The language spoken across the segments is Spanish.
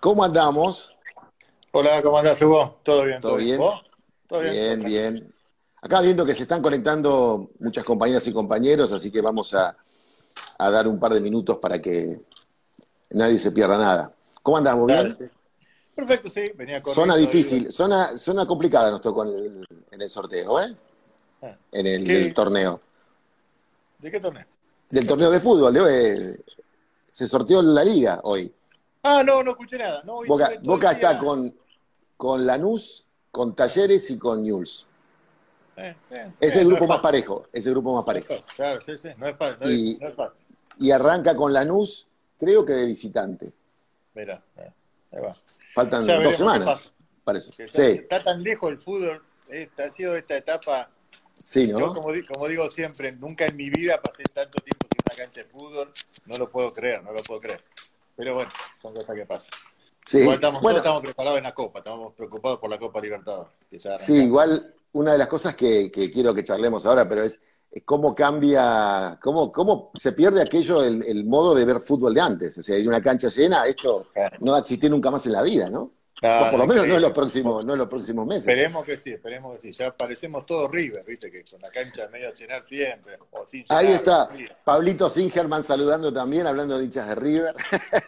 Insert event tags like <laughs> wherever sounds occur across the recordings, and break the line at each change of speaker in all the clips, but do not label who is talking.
¿Cómo andamos?
Hola, ¿cómo andás, Hugo? ¿Todo bien?
¿Todo bien?
¿Vos? ¿Todo
Bien, bien. Acá viendo que se están conectando muchas compañeras y compañeros, así que vamos a, a dar un par de minutos para que nadie se pierda nada. ¿Cómo andamos?
Dale,
¿Bien?
Perfecto, sí, venía corriendo.
Zona difícil, zona, zona complicada nos tocó en el, en el sorteo, ¿eh?
Ah,
En el,
¿Qué?
el torneo.
¿De qué torneo?
Del torneo de fútbol, de hoy. Se sorteó la liga hoy.
Ah, no, no escuché nada. No,
Boca, está con, con Lanús, con Talleres y con Newell's.
Eh,
Es el
no
grupo más parejo, es el grupo más parejo.
Claro, sí, sí, no es fácil.
Y-
es fácil.
Y arranca con Lanús, creo que de visitante.
Mirá, eh, ahí va.
Faltan
Ya
dos semanas
pasa.
para eso.
Que está,
Sí,
está tan lejos el fútbol, esta, ha sido esta etapa.
sí,
Yo,
¿no?
como, di- como digo siempre, nunca en mi vida pasé tanto tiempo sin una cancha de fútbol. No lo puedo creer, no lo puedo creer. Pero bueno, son cosas que pasan.
Sí,
Igual estamos,
bueno,
estamos preparados en la Copa, estamos preocupados por la Copa Libertadores.
sí, igual una de las cosas que, que quiero que charlemos ahora, pero es, cómo cambia, cómo, cómo se pierde aquello, el, el modo de ver fútbol de antes. O sea, a una cancha llena, esto no va a existir nunca más en la vida, ¿no?
Claro,
o por lo menos no en los próximos, no en los próximos meses.
Esperemos que sí, esperemos que sí. Ya parecemos todos River, viste, que con la cancha medio a llenar siempre. O sin
Ahí está. Pablito Singerman saludando también, hablando de hinchas de River.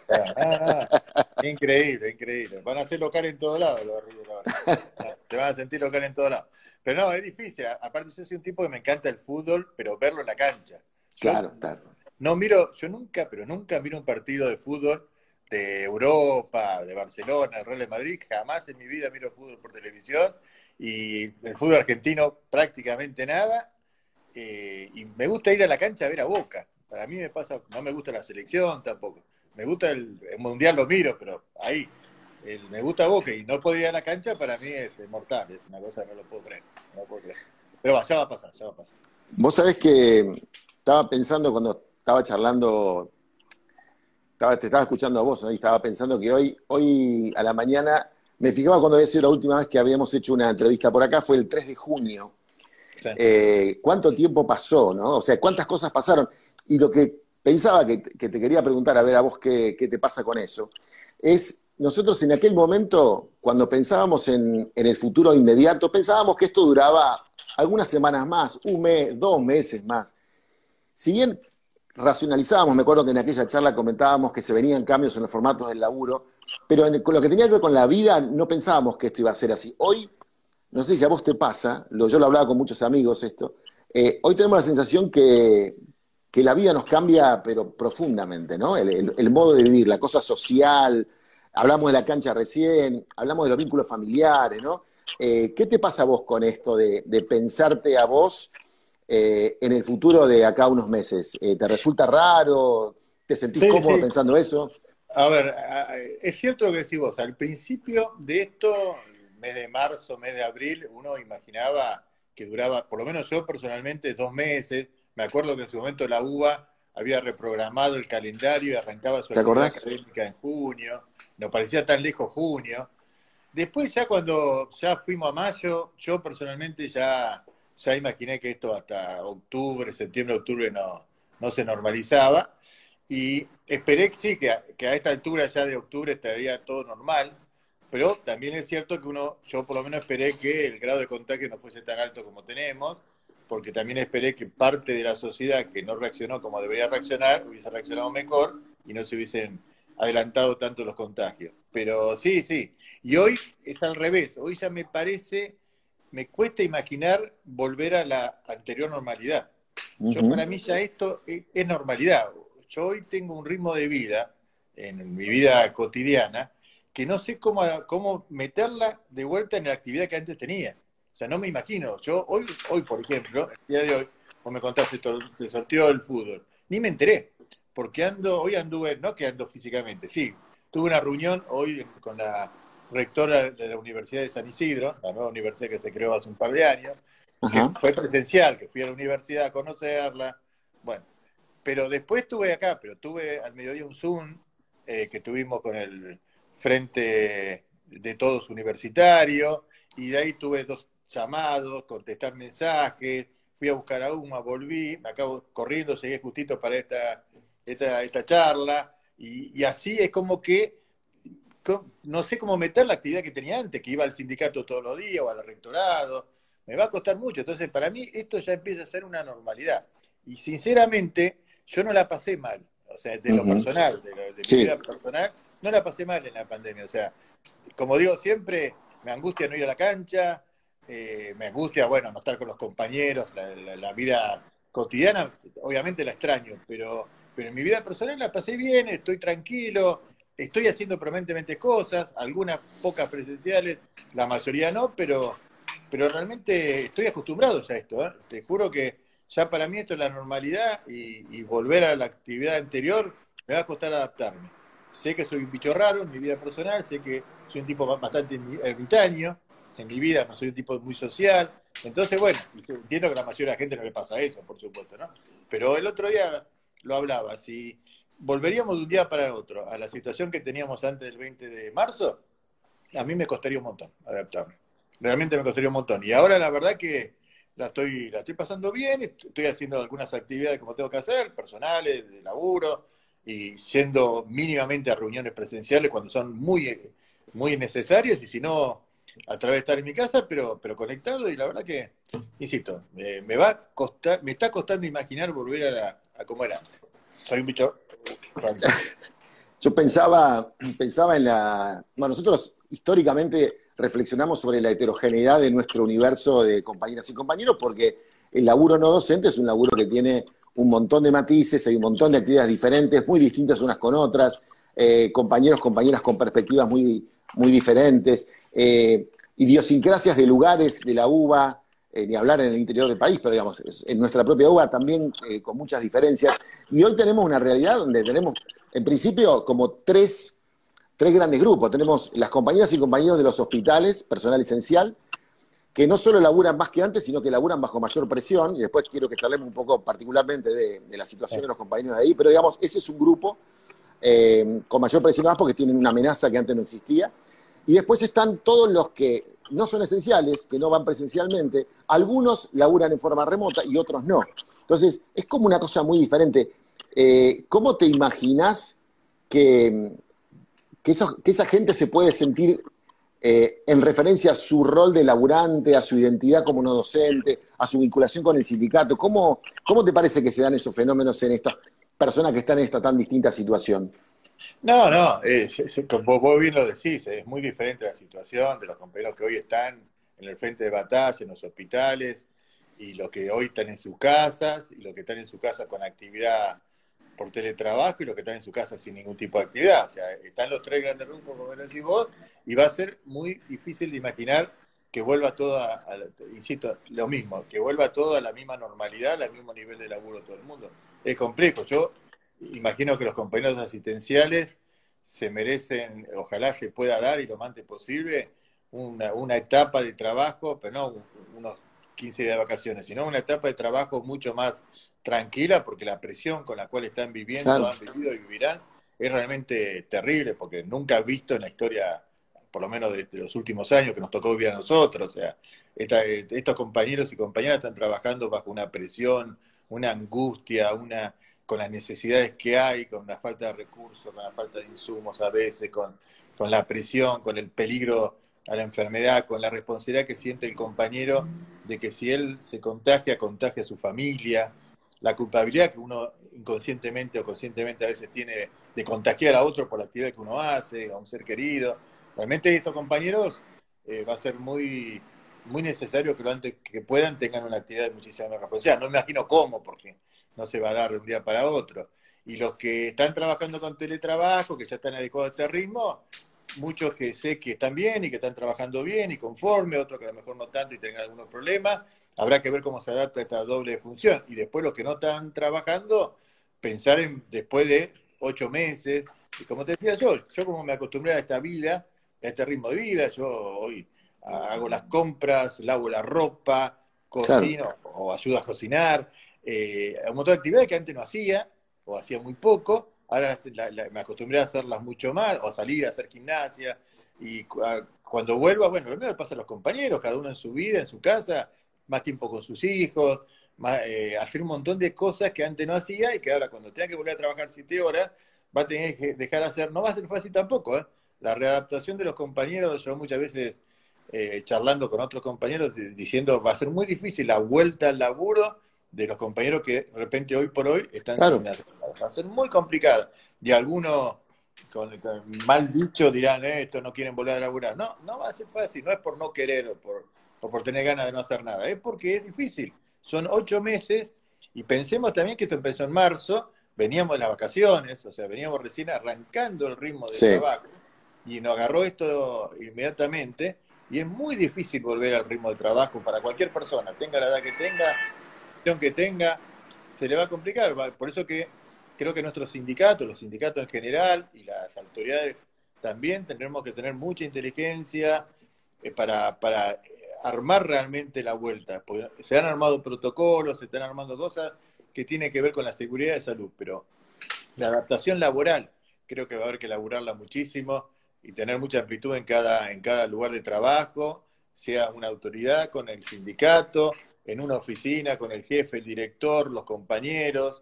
Ah, ah, increíble, increíble. Van a ser local en todos lados los de River ahora. Se van a sentir local en todos lados. Pero no, es difícil. Aparte, yo soy un tipo que me encanta el fútbol, pero verlo en la cancha. Yo
Claro, claro.
No miro, yo nunca, pero nunca miro un partido de fútbol de Europa, de Barcelona, del Real de Madrid, jamás en mi vida miro fútbol por televisión y el fútbol argentino prácticamente nada. Eh, y me gusta ir a la cancha a ver a Boca. Para mí me pasa, no me gusta la selección tampoco. Me gusta el, el mundial, lo miro, pero ahí. Me gusta Boca y no podría ir a la cancha, para mí es mortal, es una cosa que no lo puedo creer. no lo puedo creer. Pero va, ya va a pasar, ya va a pasar.
Vos sabés que estaba pensando cuando estaba charlando, estaba, te estaba escuchando a vos, y estaba pensando que hoy, hoy a la mañana, me fijaba cuando había sido la última vez que habíamos hecho una entrevista por acá, fue el 3 de junio.
Sí.
Eh, ¿Cuánto tiempo pasó, no? O sea, ¿cuántas cosas pasaron? Y lo que pensaba que, que te quería preguntar, a ver a vos qué, qué te pasa con eso, es, nosotros en aquel momento, cuando pensábamos en, en el futuro inmediato, pensábamos que esto duraba algunas semanas más, un mes, dos meses más. Si bien racionalizábamos, me acuerdo que en aquella charla comentábamos que se venían cambios en los formatos del laburo, pero con lo que tenía que ver con la vida no pensábamos que esto iba a ser así. Hoy, no sé si a vos te pasa, yo lo hablaba con muchos amigos esto, eh, hoy tenemos la sensación que, que la vida nos cambia, pero profundamente, ¿no? El modo de vivir, la cosa social, hablamos de la cancha recién, hablamos de los vínculos familiares, ¿no? Eh, ¿Qué te pasa a vos con esto de, de pensarte a vos eh, en el futuro de acá unos meses? Eh, ¿Te resulta raro? ¿Te sentís
Sí,
cómodo
sí.
pensando eso?
A ver, es cierto lo que decís vos, al principio de esto, mes de marzo, mes de abril, uno imaginaba que duraba, por lo menos yo personalmente, dos meses. Me acuerdo que en su momento la UBA había reprogramado el calendario y arrancaba su
¿Te
actividad académica en junio. Nos parecía tan lejos junio. Después ya cuando ya fuimos a mayo, yo personalmente ya, ya imaginé que esto hasta octubre, septiembre, octubre no, no se normalizaba. Y esperé que sí, que a, que a esta altura ya de octubre estaría todo normal, pero también es cierto que uno, yo por lo menos esperé que el grado de contagio no fuese tan alto como tenemos, porque también esperé que parte de la sociedad que no reaccionó como debería reaccionar, hubiese reaccionado mejor y no se hubiesen adelantado tanto los contagios. Pero sí, sí. Y hoy es al revés, hoy ya me parece, me cuesta imaginar volver a la anterior normalidad. Yo para mí ya esto es, es normalidad. Yo hoy tengo un ritmo de vida, en mi vida cotidiana, que no sé cómo, cómo meterla de vuelta en la actividad que antes tenía. O sea, no me imagino. Yo hoy, hoy por ejemplo, el día de hoy, vos me contaste todo el sorteo del fútbol, ni me enteré, porque ando, hoy anduve, no que ando físicamente, sí, tuve una reunión hoy con la rectora de la Universidad de San Isidro, la nueva universidad que se creó hace un par de años, que fue presencial, que fui a la universidad a conocerla, bueno, pero después tuve acá, pero tuve al mediodía un Zoom eh, que tuvimos con el Frente de Todos Universitario, y de ahí tuve dos llamados, contestar mensajes, fui a buscar a UMA, volví, me acabo corriendo, llegué justito para esta, esta, esta charla, y, y así es como que no sé cómo meter la actividad que tenía antes, que iba al sindicato todos los días o al rectorado. Me va a costar mucho. Entonces, para mí, esto ya empieza a ser una normalidad. Y sinceramente, yo no la pasé mal. O sea, de lo personal, de, mi vida personal, no la pasé mal en la pandemia. O sea, como digo siempre, me angustia no ir a la cancha, eh, me angustia, bueno, no estar con los compañeros, la, vida cotidiana, obviamente la extraño, pero, pero en mi vida personal la pasé bien, estoy tranquilo, estoy haciendo permanentemente cosas, algunas pocas presenciales, la mayoría no, pero, pero realmente estoy acostumbrado a esto. ¿eh? Te juro que ya para mí esto es la normalidad y, volver a la actividad anterior me va a costar adaptarme. Sé que soy un bicho raro en mi vida personal, sé que soy un tipo bastante ermitaño en mi vida, no soy un tipo muy social. Entonces, bueno, entiendo que a la mayoría de la gente no le pasa eso, por supuesto, ¿no? Pero el otro día lo hablaba, si volveríamos de un día para otro a la situación que teníamos antes del 20 de marzo, a mí me costaría un montón adaptarme. Realmente me costaría un montón. Y ahora la verdad que la estoy, la estoy pasando bien, estoy haciendo algunas actividades como tengo que hacer, personales, de laburo, y yendo mínimamente a reuniones presenciales cuando son muy, muy necesarias, y si no, a través de estar en mi casa, pero, pero conectado, y la verdad que, insisto, me va a costar, me está costando imaginar volver a, la, a como era antes. Soy un bicho.
Yo pensaba, pensaba en la. Bueno, nosotros históricamente reflexionamos sobre la heterogeneidad de nuestro universo de compañeras y compañeros, porque el laburo no docente es un laburo que tiene un montón de matices, hay un montón de actividades diferentes, muy distintas unas con otras, eh, compañeros, compañeras con perspectivas muy, muy diferentes, eh, idiosincrasias de lugares de la UBA, eh, ni hablar en el interior del país, pero digamos, en nuestra propia UBA también con muchas diferencias. Y hoy tenemos una realidad donde tenemos, en principio, como tres tres grandes grupos. Tenemos las compañeras y compañeros de los hospitales, personal esencial, que no solo laburan más que antes, sino que laburan bajo mayor presión, y después quiero que charlemos un poco particularmente de, la situación de los compañeros de ahí, pero digamos, ese es un grupo eh, con mayor presión más porque tienen una amenaza que antes no existía. Y después están todos los que no son esenciales, que no van presencialmente, algunos laburan en forma remota y otros no. Entonces, es como una cosa muy diferente. Eh, ¿Cómo te imaginas que, esa gente se puede sentir eh, en referencia a su rol de laburante, a su identidad como no docente, a su vinculación con el sindicato. ¿Cómo, cómo te parece que se dan esos fenómenos en estas personas que están en esta tan distinta situación?
No, no, como vos bien lo decís, es muy diferente la situación de los compañeros que hoy están en el frente de batalla, en los hospitales, y los que hoy están en sus casas, y los que están en su casa con actividad por teletrabajo y los que están en su casa sin ningún tipo de actividad. O sea, están los tres grandes grupos, como decís vos, y va a ser muy difícil de imaginar que vuelva todo a, insisto, lo mismo, que vuelva todo a la misma normalidad, al mismo nivel de laburo todo el mundo. Es complejo. Yo imagino que los compañeros asistenciales se merecen, ojalá se pueda dar y lo más antes posible, una, una etapa de trabajo, pero no unos 15 días de vacaciones, sino una etapa de trabajo mucho más tranquila porque la presión con la cual están viviendo, han vivido y vivirán, es realmente terrible porque nunca visto en la historia, por lo menos de, los últimos años que nos tocó vivir a nosotros, o sea, estos compañeros y compañeras están trabajando bajo una presión, una angustia, una con las necesidades que hay, con la falta de recursos, con la falta de insumos a veces, con, con la presión, con el peligro a la enfermedad, con la responsabilidad que siente el compañero de que si él se contagia, contagia a su familia, la culpabilidad que uno inconscientemente o conscientemente a veces tiene de contagiar a otro por la actividad que uno hace, a un ser querido. Realmente estos compañeros eh, va a ser muy, muy necesario que lo antes que puedan tengan una actividad de muchísima responsabilidad. No me imagino cómo, porque no se va a dar de un día para otro. Y los que están trabajando con teletrabajo, que ya están adecuados a este ritmo, muchos que sé que están bien y que están trabajando bien y conforme, otros que a lo mejor no tanto y tengan algunos problemas, habrá que ver cómo se adapta esta doble función. Y después los que no están trabajando, pensar en después de ocho meses. Y como te decía yo, yo como me acostumbré a esta vida, a este ritmo de vida, yo hoy hago las compras, lavo la ropa, cocino o ayudo a cocinar, eh, un montón de actividades que antes no hacía o hacía muy poco. Ahora me acostumbré a hacerlas mucho más, o a salir a hacer gimnasia. Y cuando vuelva, bueno, primero pasa a los compañeros, cada uno en su vida, en su casa, más tiempo con sus hijos, eh, hacer un montón de cosas que antes no hacía y que ahora cuando tenga que volver a trabajar siete horas va a tener que dejar de hacer, no va a ser fácil tampoco, ¿eh? la readaptación de los compañeros, yo muchas veces eh, charlando con otros compañeros diciendo va a ser muy difícil la vuelta al laburo de los compañeros que de repente hoy por hoy están sin hacer Va a ser muy complicado. Y algunos con, mal dicho dirán, eh, esto no quieren volver a laburar. No, no va a ser fácil, no es por no querer o por, o por tener ganas de no hacer nada, es porque es difícil. Son ocho meses y pensemos también que esto empezó en marzo, veníamos de las vacaciones, o sea, veníamos recién arrancando el ritmo de trabajo y nos agarró esto inmediatamente y es muy difícil volver al ritmo de trabajo para cualquier persona, tenga la edad que tenga, que tenga, se le va a complicar. Por eso que creo que nuestros sindicatos, los sindicatos en general y las autoridades también tendremos que tener mucha inteligencia eh, para, para armar realmente la vuelta. se han armado protocolos, se están armando cosas que tienen que ver con la seguridad de salud, pero la adaptación laboral creo que va a haber que laburarla muchísimo y tener mucha amplitud en cada, en cada lugar de trabajo, sea una autoridad con el sindicato, en una oficina con el jefe, el director, los compañeros.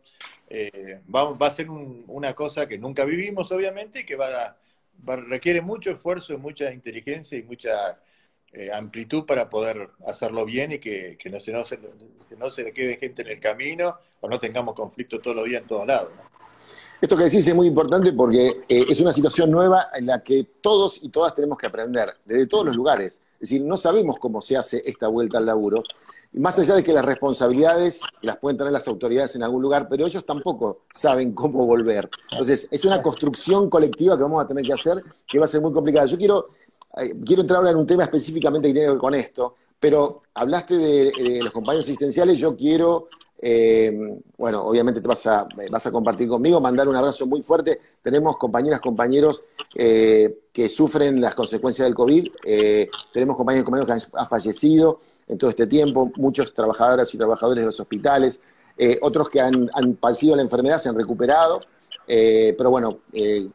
Eh, va, a ser una cosa que nunca vivimos, obviamente, y que va requiere mucho esfuerzo, mucha inteligencia y mucha eh, amplitud para poder hacerlo bien y que, no se, no, se, se le quede gente en el camino o no tengamos conflicto todos los días en todos lados.
Esto que decís es muy importante porque eh, es una situación nueva en la que todos y todas tenemos que aprender, desde todos los lugares. Es decir, no sabemos cómo se hace esta vuelta al laburo. Más allá de que las responsabilidades las pueden tener las autoridades en algún lugar, pero ellos tampoco saben cómo volver. Entonces, es una construcción colectiva que vamos a tener que hacer que va a ser muy complicada. Yo quiero quiero entrar ahora en un tema específicamente que tiene que ver con esto, pero hablaste de, los compañeros asistenciales, yo quiero, eh, bueno, obviamente te vas a, vas a compartir conmigo, mandar un abrazo muy fuerte. Tenemos compañeras, compañeros eh, que sufren las consecuencias del COVID, eh, tenemos compañeros y compañeros que han, fallecido en todo este tiempo, muchos trabajadoras y trabajadores de los hospitales, otros que han, han padecido la enfermedad se han recuperado, pero bueno,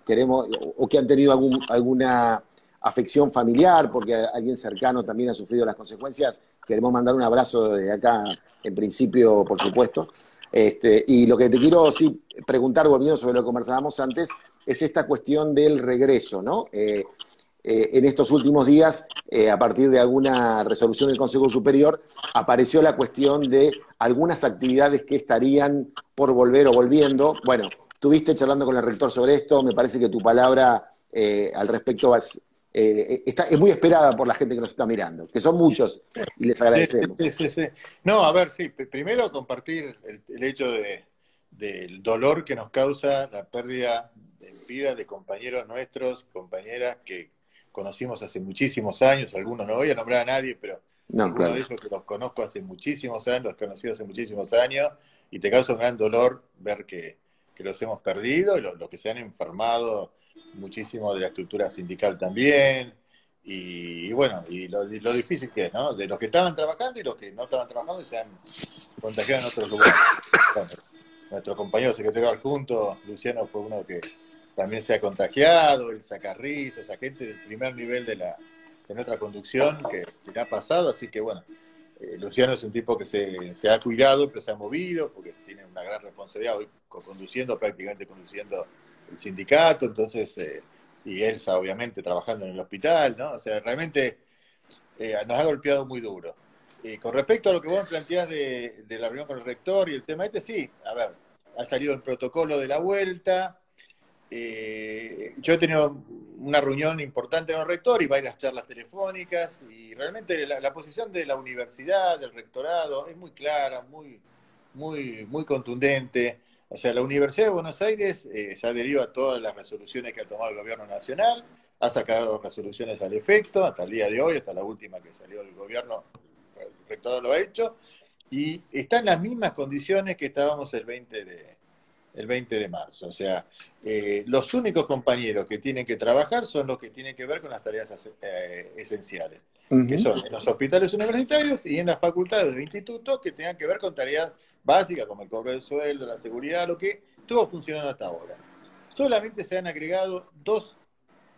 queremos, o que han tenido alguna afección familiar, porque alguien cercano también ha sufrido las consecuencias. Queremos mandar un abrazo desde acá, en principio, por supuesto. Este, y lo que te quiero sí, preguntar, volviendo sobre lo que conversábamos antes, es esta cuestión del regreso, ¿no? Eh, eh, en estos últimos días, eh, a partir de alguna resolución del Consejo Superior, apareció la cuestión de algunas actividades que estarían por volver o volviendo. Bueno, tuviste charlando con el rector sobre esto, me parece que tu palabra al respecto va, eh, está, es muy esperada por la gente que nos está mirando, que son muchos y les agradecemos.
Sí, sí, no, a ver, sí, primero compartir el, hecho de, del dolor que nos causa la pérdida de vida de compañeros nuestros, compañeras que conocimos hace muchísimos años, algunos no voy a nombrar a nadie, pero no, de ellos que los conozco hace muchísimos años, los he conocido hace muchísimos años, y te causa un gran dolor ver que, los hemos perdido, los, los que se han enfermado muchísimo de la estructura sindical también, y, bueno, y lo, difícil que es, ¿no? De los que estaban trabajando y los que no estaban trabajando y se han contagiado en otros lugares. nuestro compañero secretario adjunto, Luciano, fue uno que también se ha contagiado, el Sacarriz, o sea, gente del primer nivel de, la, de nuestra conducción que, le ha pasado, así que bueno, eh, Luciano es un tipo que se, ha cuidado, pero se ha movido, porque tiene una gran responsabilidad, hoy conduciendo, prácticamente conduciendo el sindicato, entonces, eh, y Elsa obviamente trabajando en el hospital, ¿no? O sea, realmente eh, nos ha golpeado muy duro. Con respecto a lo que vos planteás de, de la reunión con el rector y el tema este, sí, a ver, ha salido el protocolo de la vuelta, eh, yo he tenido una reunión importante con el rector y varias charlas telefónicas y realmente la, posición de la universidad, del rectorado, es muy clara, muy, muy, muy contundente. O sea, la Universidad de Buenos Aires eh, se adherió a todas las resoluciones que ha tomado el gobierno nacional, ha sacado resoluciones al efecto, hasta el día de hoy, hasta la última que salió del gobierno, el rector lo ha hecho, y está en las mismas condiciones que estábamos el 20 de, el 20 de marzo. O sea, eh, los únicos compañeros que tienen que trabajar son los que tienen que ver con las tareas eh, esenciales, que son en los hospitales universitarios y en las facultades del instituto que tengan que ver con tareas básica, como el cobro del sueldo, la seguridad, lo que estuvo funcionando hasta ahora. Solamente se han agregado dos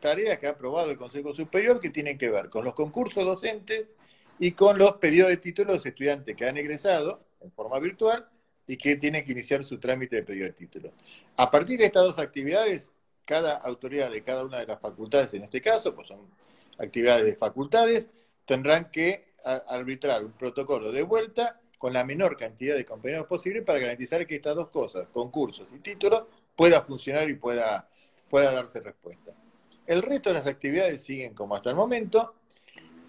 tareas que ha aprobado el Consejo Superior que tienen que ver con los concursos docentes y con los pedidos de títulos de estudiantes que han egresado en forma virtual y que tienen que iniciar su trámite de pedido de título. A partir de estas dos actividades, cada autoridad de cada una de las facultades, en este caso, pues son actividades de facultades, tendrán que arbitrar un protocolo de vuelta con la menor cantidad de compañeros posible para garantizar que estas dos cosas, concursos y títulos, pueda funcionar y pueda, pueda darse respuesta. El resto de las actividades siguen como hasta el momento,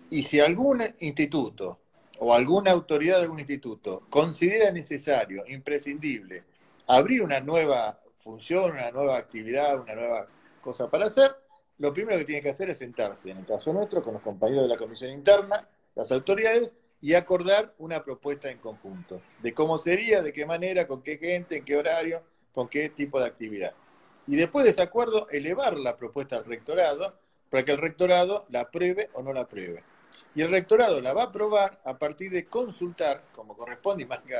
y si algún instituto o alguna autoridad de algún instituto considera necesario, imprescindible, abrir una nueva función, una nueva actividad, una nueva cosa para hacer, lo primero que tiene que hacer es sentarse, en el caso nuestro, con los compañeros de la comisión interna, las autoridades, y acordar una propuesta en conjunto, de cómo sería, de qué manera, con qué gente, en qué horario, con qué tipo de actividad. Y después de ese acuerdo, elevar la propuesta al rectorado para que el rectorado la apruebe o no la apruebe. Y el rectorado la va a aprobar a partir de consultar, como corresponde, y que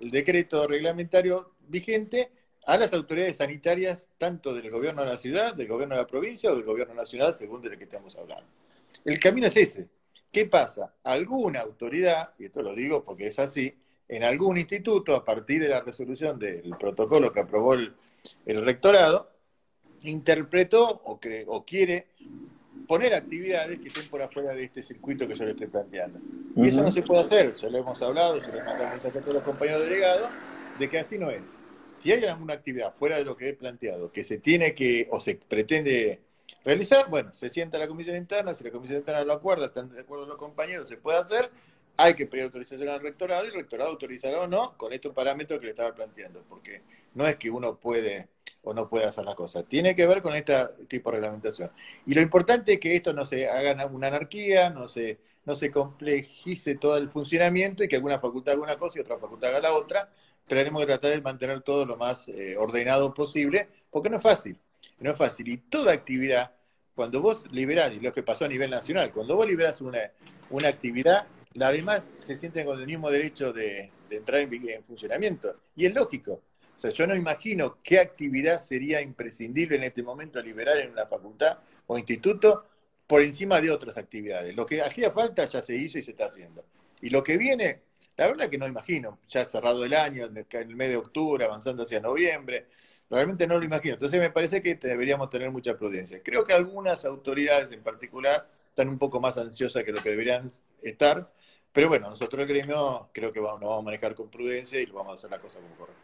el decreto reglamentario vigente, a las autoridades sanitarias, tanto del gobierno de la ciudad, del gobierno de la provincia o del gobierno nacional, según de lo que estamos hablando. El camino es ese. ¿Qué pasa? Alguna autoridad, y esto lo digo porque es así, en algún instituto, a partir de la resolución del protocolo que aprobó el, rectorado, interpretó o, o quiere poner actividades que estén por afuera de este circuito que yo le estoy planteando. Y eso no se puede hacer, ya lo hemos hablado, se lo mandamos a todos los compañeros delegados, de que así no es. Si hay alguna actividad fuera de lo que he planteado, que se tiene que o se pretende realizar, bueno, se sienta la comisión interna, si la comisión interna lo acuerda, están de acuerdo los compañeros, se puede hacer, hay que pedir autorización al rectorado y el rectorado autorizará o no con estos parámetros que le estaba planteando, porque no es que uno puede o no puede hacer las cosas, tiene que ver con este tipo de reglamentación. Y lo importante es que esto no se haga una anarquía, no se, no se complejice todo el funcionamiento y que alguna facultad haga una cosa y otra facultad haga la otra. Tenemos que tratar de mantener todo lo más eh, ordenado posible, porque no es fácil, no es fácil. Y toda actividad, cuando vos liberás, y lo que pasó a nivel nacional, cuando vos liberás una, una actividad, la demás se sienten con el mismo derecho de, entrar en, funcionamiento. Y es lógico. O sea, yo no imagino qué actividad sería imprescindible en este momento liberar en una facultad o instituto por encima de otras actividades. Lo que hacía falta ya se hizo y se está haciendo. Y lo que viene, la verdad que no imagino, ya cerrado el año, en el mes de octubre, avanzando hacia noviembre, realmente no lo imagino. Entonces me parece que deberíamos tener mucha prudencia. Creo que algunas autoridades en particular están un poco más ansiosas que lo que deberían estar, pero bueno, nosotros el gremio creo que vamos, nos vamos a manejar con prudencia y vamos a hacer la cosa como corresponde.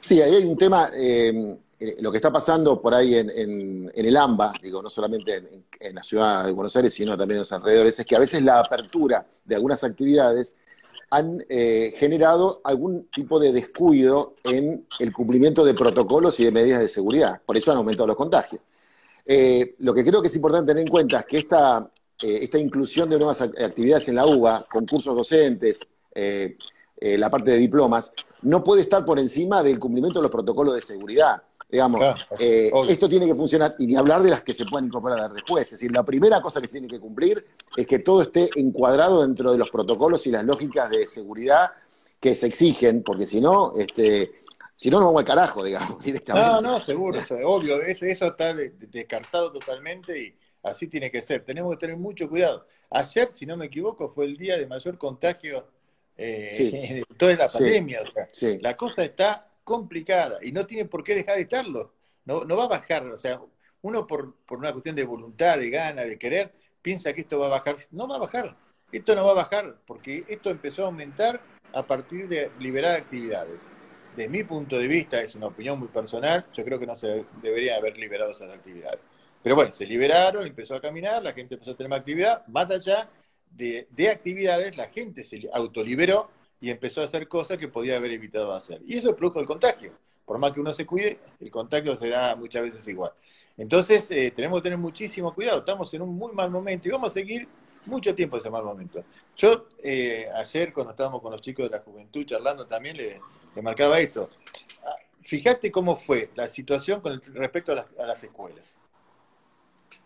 Sí, ahí hay un tema, eh, eh, lo que está pasando por ahí en, el AMBA, digo, no solamente en, la ciudad de Buenos Aires, sino también en los alrededores, es que a veces la apertura de algunas actividades han eh, generado algún tipo de descuido en el cumplimiento de protocolos y de medidas de seguridad. Por eso han aumentado los contagios. lo que creo que es importante tener en cuenta es que esta esta inclusión de nuevas actividades en la UBA, concursos docentes, eh, eh, la parte de diplomas, no puede estar por encima del cumplimiento de los protocolos de seguridad. Digamos, esto tiene que funcionar, y ni hablar de las que se pueden incorporar después. Es decir, la primera cosa que se tiene que cumplir es que todo esté encuadrado dentro de los protocolos y las lógicas de seguridad que se exigen, porque si no, este, si no, nos vamos al carajo, digamos, <laughs>
directamente. No, no, seguro, obvio, eso, eso está descartado totalmente y, Así tiene que ser. Tenemos que tener mucho cuidado. Ayer, si no me equivoco, fue el día de mayor contagio eh, <laughs> de toda la pandemia. La cosa está complicada y no tiene por qué dejar de estarlo. No, no va a bajar. O sea, uno por, por una cuestión de voluntad, de gana, de querer, piensa que esto va a bajar. No va a bajar. Esto no va a bajar porque esto empezó a aumentar a partir de liberar actividades. De mi punto de vista, es una opinión muy personal, yo creo que no se deberían haber liberado esas actividades. Pero bueno, se liberaron, empezó a caminar, la gente empezó a tener más actividad, más allá de, actividades, la gente se autoliberó y empezó a hacer cosas que podía haber evitado hacer. Y eso produjo el contagio. Por más que uno se cuide, el contagio se da muchas veces igual. Entonces, eh, tenemos que tener muchísimo cuidado. Estamos en un muy mal momento y vamos a seguir mucho tiempo ese mal momento. Yo eh, ayer, cuando estábamos con los chicos de la juventud charlando, también le, marcaba esto. Ah, fíjate cómo fue la situación con respecto a las escuelas.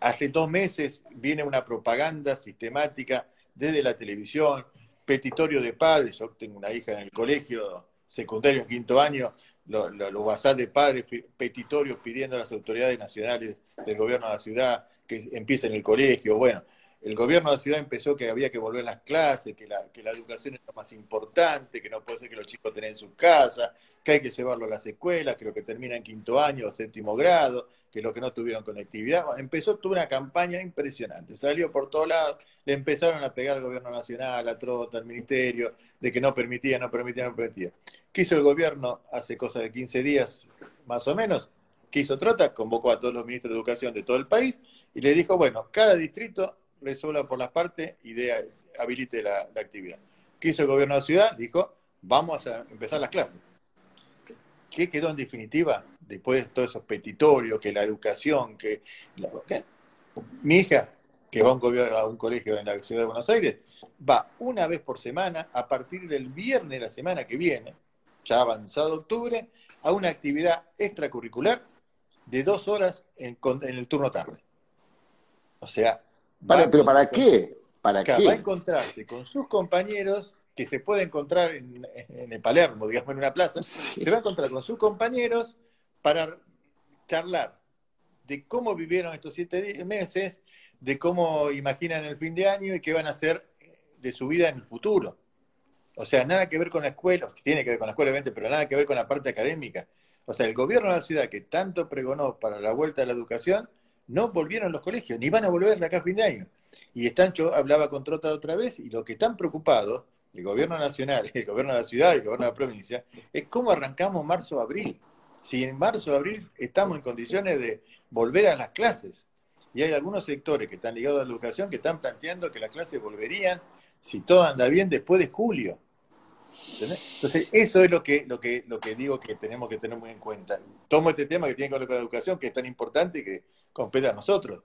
Hace dos meses viene una propaganda sistemática desde la televisión, petitorio de padres, yo tengo una hija en el colegio secundario en quinto año, los lo, WhatsApp de padres, petitorios pidiendo a las autoridades nacionales del gobierno de la ciudad que empiecen el colegio, bueno, el gobierno de la ciudad empezó que había que volver las clases, que la, educación es lo más importante, que no puede ser que los chicos tengan en sus casas, que hay que llevarlo a las escuelas, que lo que termina en quinto año o séptimo grado, que los que no tuvieron conectividad. empezó toda una campaña impresionante, salió por todos lados, le empezaron a pegar al gobierno nacional, a Trota, al ministerio, de que no permitía, no permitía, no permitía. ¿Qué hizo el gobierno hace cosa de 15 días, más o menos? ¿Qué hizo Trota? Convocó a todos los ministros de educación de todo el país y le dijo, bueno, cada distrito resuelva por las partes y de, habilite la, actividad. ¿Qué hizo el gobierno de la ciudad? Dijo, vamos a empezar las clases. ¿Qué quedó en definitiva? Después de todos esos petitorios, que la educación, que... Mi hija, que va a un, a un colegio en la ciudad de Buenos Aires, va una vez por semana, a partir del viernes de la semana que viene, ya avanzado octubre, a una actividad extracurricular de dos horas en el turno tarde. O sea,
¿Pero para qué? ¿Para
qué? Va a encontrarse con sus compañeros que se puede encontrar en, el Palermo, digamos, en una plaza, se va a encontrar con sus compañeros para charlar de cómo vivieron estos siete meses, de cómo imaginan el fin de año y qué van a hacer de su vida en el futuro. O sea, nada que ver con la escuela, tiene que ver con la escuela, obviamente, pero nada que ver con la parte académica. O sea, el gobierno de la ciudad que tanto pregonó para la vuelta a la educación, no volvieron los colegios, ni van a volver de acá a fin de año. Y están, yo hablaba con Trota otra vez, y lo que están preocupados, el gobierno nacional, <laughs> el gobierno de la ciudad y el gobierno de la provincia, es cómo arrancamos marzo-abril. Si en marzo-abril estamos en condiciones de volver a las clases. Y hay algunos sectores que están ligados a la educación que están planteando que las clases volverían, si todo anda bien, después de julio. Entonces, eso es lo que, lo, que, lo que digo que tenemos que tener muy en cuenta. Tomo este tema que tiene que ver con la educación, que es tan importante y que compete a nosotros.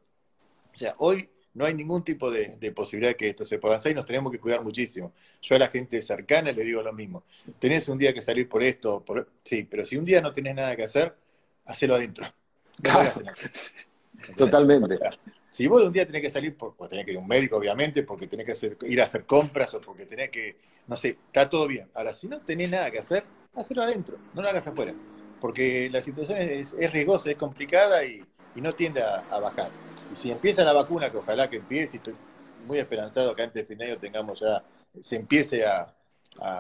O sea, hoy no hay ningún tipo de, posibilidad de que esto se pueda avanzar y nos tenemos que cuidar muchísimo. Yo a la gente cercana le digo lo mismo. Tenés un día que salir por esto, por... sí, pero si un día no tenés nada que hacer, hacelo adentro. <laughs>
Totalmente.
Si vos un día tenés que salir, por, pues tenés que ir a un médico, obviamente, porque tenés que ir a hacer compras o porque tenés que, no sé, está todo bien. Ahora, si no tenés nada que hacer, hacelo adentro, no lo hagas afuera. Porque la situación es, riesgosa, es complicada y, no tiende a, bajar. Y si empieza la vacuna, que ojalá que empiece, y estoy muy esperanzado que antes de fin de año tengamos ya, se empiece a,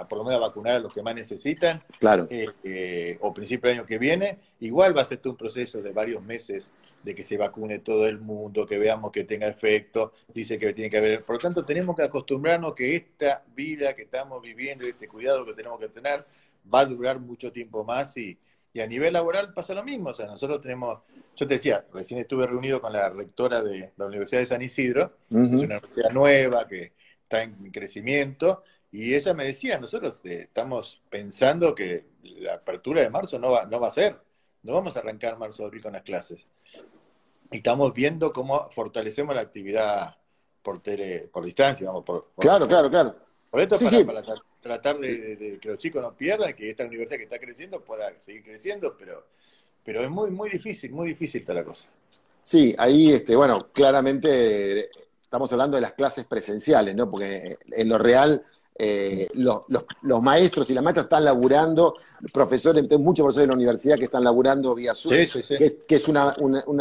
por lo menos a vacunar a los que más necesitan,
claro.
Eh, eh, o principio del año que viene, igual va a ser todo un proceso de varios meses de que se vacune todo el mundo, que veamos que tenga efecto, dice que tiene que haber. Por lo tanto, tenemos que acostumbrarnos que esta vida que estamos viviendo y este cuidado que tenemos que tener va a durar mucho tiempo más y, a nivel laboral pasa lo mismo. O sea, nosotros tenemos, yo te decía, recién estuve reunido con la rectora de la Universidad de San Isidro, es una universidad nueva que está en crecimiento, y ella me decía, nosotros eh, estamos pensando que la apertura de marzo no va, no va a ser, no vamos a arrancar marzo abril con las clases. Y estamos viendo cómo fortalecemos la actividad por tele, por distancia, vamos, por,
claro, claro, claro.
Por esto para, tratar de, que los chicos no pierdan, que esta universidad que está creciendo pueda seguir creciendo, pero, pero es muy, muy difícil, muy difícil está la cosa.
Sí, ahí, este, bueno, claramente estamos hablando de las clases presenciales, ¿no? Porque en lo real eh, los, maestros y las maestras están laburando, profesores, muchos profesores de la universidad que están laburando vía Zoom, Que, es una,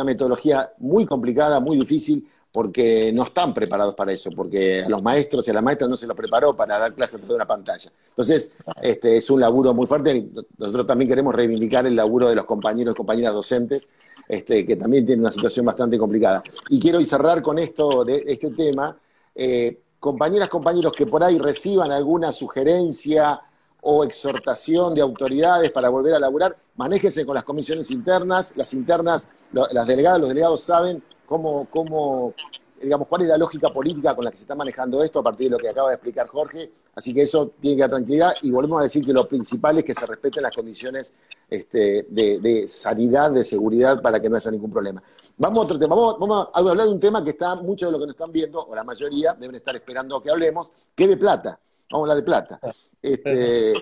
metodología muy complicada, muy difícil, porque no están preparados para eso, porque a los maestros y a las maestras no se los preparó para dar clases de una pantalla. Entonces, este, es un laburo muy fuerte. Nosotros también queremos reivindicar el laburo de los compañeros y compañeras docentes, este, que también tienen una situación bastante complicada. Y quiero cerrar con esto, de este tema. Eh, compañeras, compañeros que por ahí reciban alguna sugerencia o exhortación de autoridades para volver a laburar, manéjense con las comisiones internas, las internas, las delegadas, los delegados saben cómo, cómo, digamos, cuál es la lógica política con la que se está manejando esto a partir de lo que acaba de explicar Jorge, así que eso tiene que dar tranquilidad y volvemos a decir que lo principal es que se respeten las condiciones este, de, de sanidad, de seguridad para que no haya ningún problema. Vamos a otro tema, vamos, a hablar de un tema que está, muchos de los que nos están viendo, o la mayoría, deben estar esperando que hablemos, que es de plata. Vamos a hablar de plata. Este,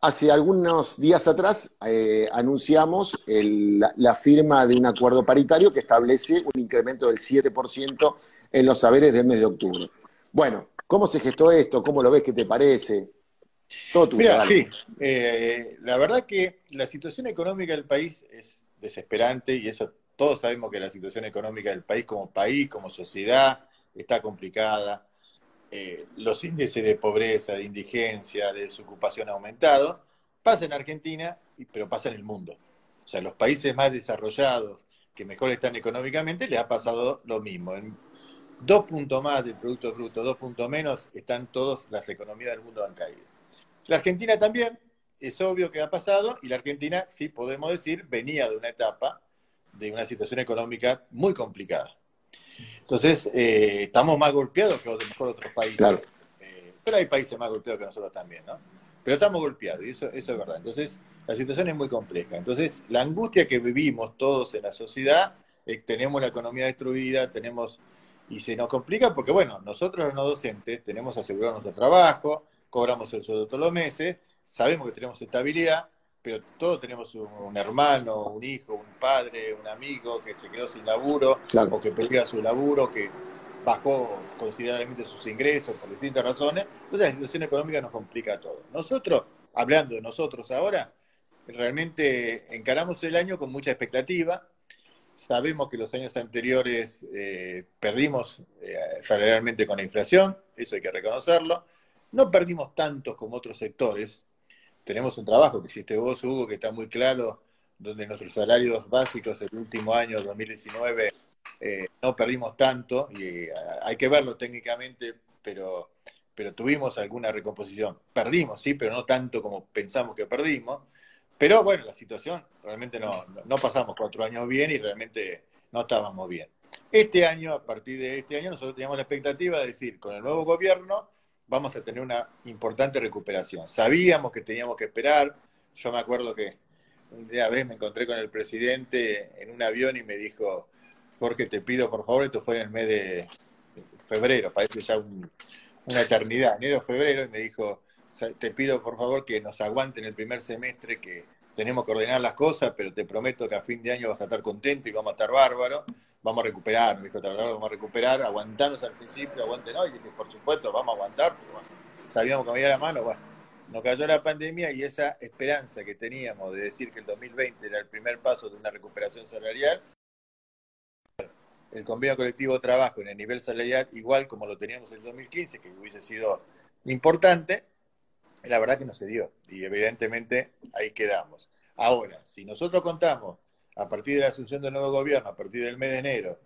hace algunos días atrás eh, anunciamos la, firma de un acuerdo paritario que establece un incremento del 7% en los saberes del mes de octubre. Bueno, ¿cómo se gestó esto? ¿Cómo lo ves? ¿Qué te parece?
Todo tu Mira, sí, eh, la verdad que la situación económica del país es desesperante y eso todos sabemos que la situación económica del país como país, como sociedad, está complicada, eh, los índices de pobreza, de indigencia, de desocupación han aumentado, pasa en Argentina, pero pasa en el mundo. O sea, los países más desarrollados, que mejor están económicamente, les ha pasado lo mismo. En dos puntos más del Producto Bruto, dos puntos menos, están todas las economías del mundo han caído. La Argentina también, es obvio que ha pasado, y la Argentina, sí podemos decir, venía de una etapa de una situación económica muy complicada. Entonces, eh, estamos más golpeados que mejor otros países. Eh, pero hay países más golpeados que nosotros también, ¿no? Pero estamos golpeados, y eso, eso es verdad. Entonces, la situación es muy compleja. Entonces, la angustia que vivimos todos en la sociedad, tenemos la economía destruida, tenemos... Y se nos complica porque, bueno, nosotros los no docentes tenemos asegurado nuestro trabajo, cobramos el sueldo todos los meses, sabemos que tenemos estabilidad, pero todos tenemos un, hermano, un hijo, un padre, un amigo que se quedó sin laburo, o que perdió su laburo, que bajó considerablemente sus ingresos por distintas razones. Entonces la situación económica nos complica todo. Nosotros, hablando de nosotros ahora, realmente encaramos el año con mucha expectativa. Sabemos que los años anteriores eh, perdimos eh, salarialmente con la inflación, eso hay que reconocerlo. No perdimos tantos como otros sectores, tenemos un trabajo que hiciste vos, Hugo, que está muy claro, donde nuestros salarios básicos el último año, 2019, eh, no perdimos tanto, y eh, hay que verlo técnicamente, pero, pero tuvimos alguna recomposición. Perdimos, sí, pero no tanto como pensamos que perdimos. Pero bueno, la situación, realmente no, no pasamos cuatro años bien y realmente no estábamos bien. Este año, a partir de este año, nosotros teníamos la expectativa de decir, con el nuevo gobierno, vamos a tener una importante recuperación. Sabíamos que teníamos que esperar. Yo me acuerdo que un día vez me encontré con el presidente en un avión y me dijo, Jorge, te pido por favor, esto fue en el mes de febrero, parece ya una eternidad, enero, febrero, y me dijo, te pido por favor que nos aguanten el primer semestre, que tenemos que ordenar las cosas, pero te prometo que a fin de año vas a estar contento y vamos a estar bárbaro. Vamos a recuperar, me dijo, vamos a recuperar, aguantarnos al principio, aguanten hoy, y por supuesto vamos a aguantar, sabíamos que me la mano, bueno, nos cayó la pandemia y esa esperanza que teníamos de decir que el 2020 era el primer paso de una recuperación salarial, el convenio colectivo de trabajo en el nivel salarial igual como lo teníamos en el 2015, que hubiese sido importante, la verdad que no se dio y evidentemente ahí quedamos. Ahora, si nosotros contamos a partir de la asunción del nuevo gobierno, a partir del mes de enero,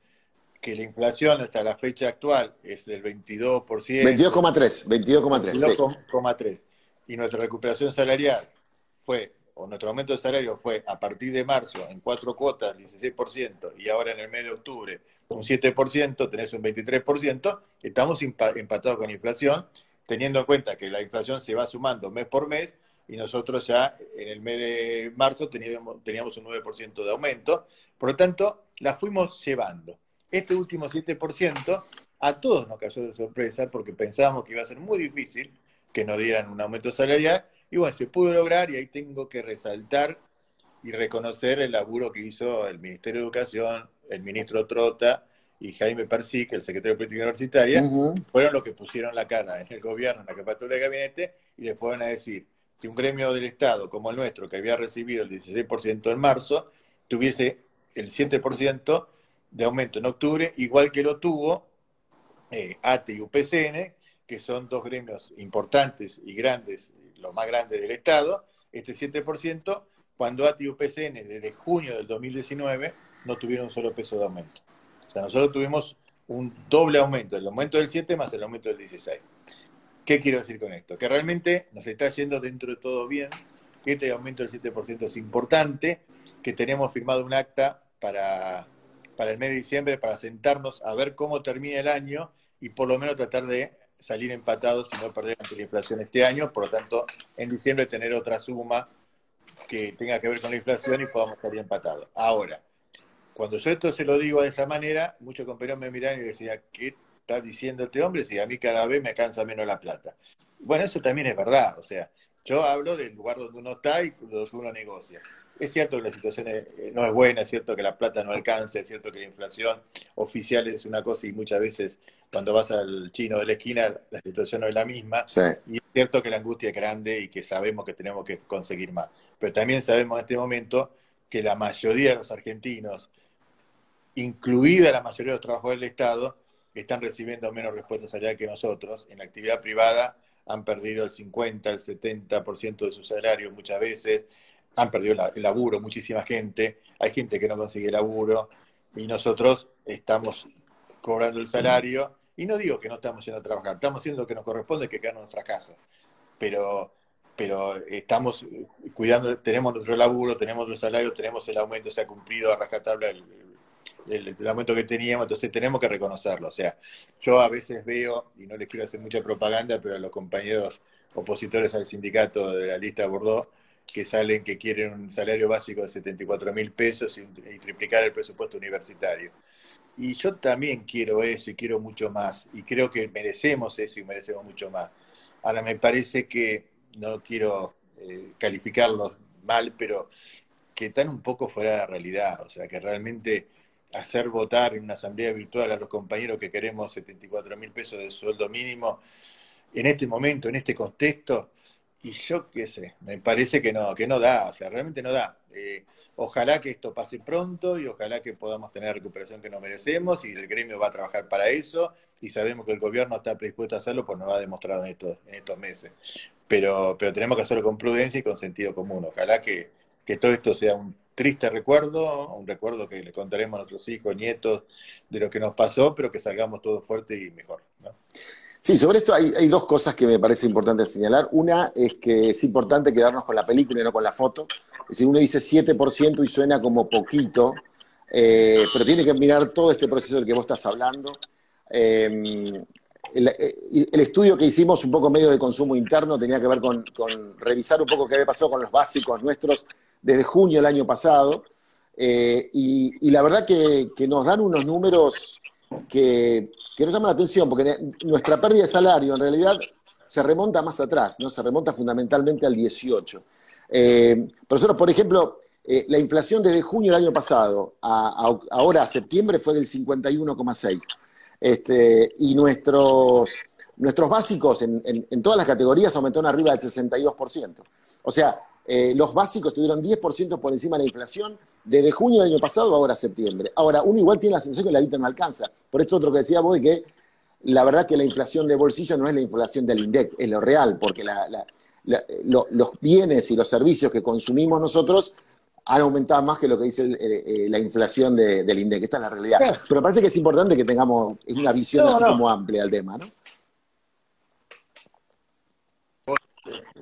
que la inflación hasta la fecha actual es del 22%.
22,3, 22,3.
Y nuestra recuperación salarial fue, o nuestro aumento de salario fue a partir de marzo en cuatro cuotas, 16%, y ahora en el mes de octubre un 7%, tenés un 23%, estamos empatados con inflación, teniendo en cuenta que la inflación se va sumando mes por mes y nosotros ya en el mes de marzo teníamos, teníamos un 9% de aumento. Por lo tanto, la fuimos llevando. Este último 7% a todos nos cayó de sorpresa porque pensábamos que iba a ser muy difícil que nos dieran un aumento salarial y bueno, se pudo lograr y ahí tengo que resaltar y reconocer el laburo que hizo el Ministerio de Educación, el ministro Trota y Jaime Persic, el secretario de Política Universitaria, fueron los que pusieron la cara en el gobierno, en la jefatura de gabinete, y le fueron a decir, que un gremio del Estado como el nuestro, que había recibido el 16% en marzo, tuviese el 7% de aumento en octubre, igual que lo tuvo eh, ATE y UPCN, que son dos gremios importantes y grandes, los más grandes del Estado, este 7%, cuando ATE y UPCN desde junio del 2019 no tuvieron un solo peso de aumento. Sea, nosotros tuvimos un doble aumento, el aumento del 7 más el aumento del 16. ¿Qué quiero decir con esto? Que realmente nos está yendo dentro de todo bien, que este aumento del 7% es importante, que tenemos firmado un acta para, para el mes de diciembre para sentarnos a ver cómo termina el año y por lo menos tratar de salir empatados y no perder ante la inflación este año. Por lo tanto, en diciembre tener otra suma que tenga que ver con la inflación y podamos salir empatados. Ahora, cuando yo esto se lo digo de esa manera, muchos compañeros me miran y decían, ¿qué está diciendo este hombre si a mí cada vez me cansa menos la plata. Bueno, eso también es verdad, o sea, yo hablo del lugar donde uno está y donde uno negocia. Es cierto que la situación eh, no es buena, es cierto que la plata no alcanza, es cierto que la inflación oficial es una cosa y muchas veces cuando vas al chino de la esquina la situación no es la misma. Y es cierto que la angustia es grande y que sabemos que tenemos que conseguir más. Pero también sabemos en este momento que la mayoría de los argentinos, incluida la mayoría de los trabajadores del Estado, están recibiendo menos respuesta salarial que nosotros. En la actividad privada han perdido el 50, el 70% de su salario muchas veces, han perdido el laburo, muchísima gente, hay gente que no consigue laburo. Y nosotros estamos cobrando el salario. Y no digo que no estamos yendo a trabajar, estamos haciendo lo que nos corresponde, que quedarnos en nuestra casa, pero, pero estamos cuidando, tenemos nuestro laburo, tenemos nuestro salario, tenemos el aumento, se ha cumplido a rajatabla el, el, aumento que teníamos, entonces tenemos que reconocerlo. O sea, yo a veces veo, y no les quiero hacer mucha propaganda, pero a los compañeros opositores al sindicato de la lista de Bordeaux, que salen que quieren un salario básico de 74 mil pesos y, triplicar el presupuesto universitario. Y yo también quiero eso y quiero mucho más. Y creo que merecemos eso y merecemos mucho más. Ahora me parece que, no quiero eh, calificarlos mal, pero que están un poco fuera de la realidad. O sea, que realmente hacer votar en una asamblea virtual a los compañeros que queremos 74 mil pesos de sueldo mínimo en este momento, en este contexto, y yo qué sé, me parece que no, que no da, o sea, realmente no da. Eh, ojalá que esto pase pronto y ojalá que podamos tener la recuperación que nos merecemos y el gremio va a trabajar para eso y sabemos que el gobierno está predispuesto a hacerlo, pues nos lo ha demostrado en estos, en estos meses. Pero, pero tenemos que hacerlo con prudencia y con sentido común. Ojalá que, que todo esto sea un triste recuerdo, un recuerdo que le contaremos a nuestros hijos, nietos, de lo que nos pasó, pero que salgamos todos fuertes y mejor.
Sí, sobre esto hay, dos cosas que me parece importante señalar. Una es que es importante quedarnos con la película y no con la foto. Es uno dice 7% y suena como poquito, eh, pero tiene que mirar todo este proceso del que vos estás hablando. Eh, el, estudio que hicimos, un poco medio de consumo interno, tenía que ver con, con revisar un poco qué había pasado con los básicos nuestros desde junio del año pasado, eh, y, la verdad que, nos dan unos números que, nos llaman la atención, porque nuestra pérdida de salario en realidad se remonta más atrás, ¿no? se remonta fundamentalmente al 18. Eh, nosotros, por ejemplo, eh, la inflación desde junio del año pasado a, ahora a septiembre fue del 51,6. Este, y nuestros, nuestros básicos en, en, todas las categorías aumentaron arriba del 62%. O sea, eh, los básicos tuvieron 10% por encima de la inflación desde junio del año pasado ahora septiembre. Ahora, uno igual tiene la sensación que la guita no alcanza. Por esto otro que decía vos de que la verdad que la inflación de bolsillo no es la inflación del INDEC, es lo real, porque los bienes y los servicios que consumimos nosotros han aumentado más que lo que dice eh, la inflación del INDEC. Esta es la realidad. Pero parece que es importante que tengamos una visión así como amplia del tema, ¿no?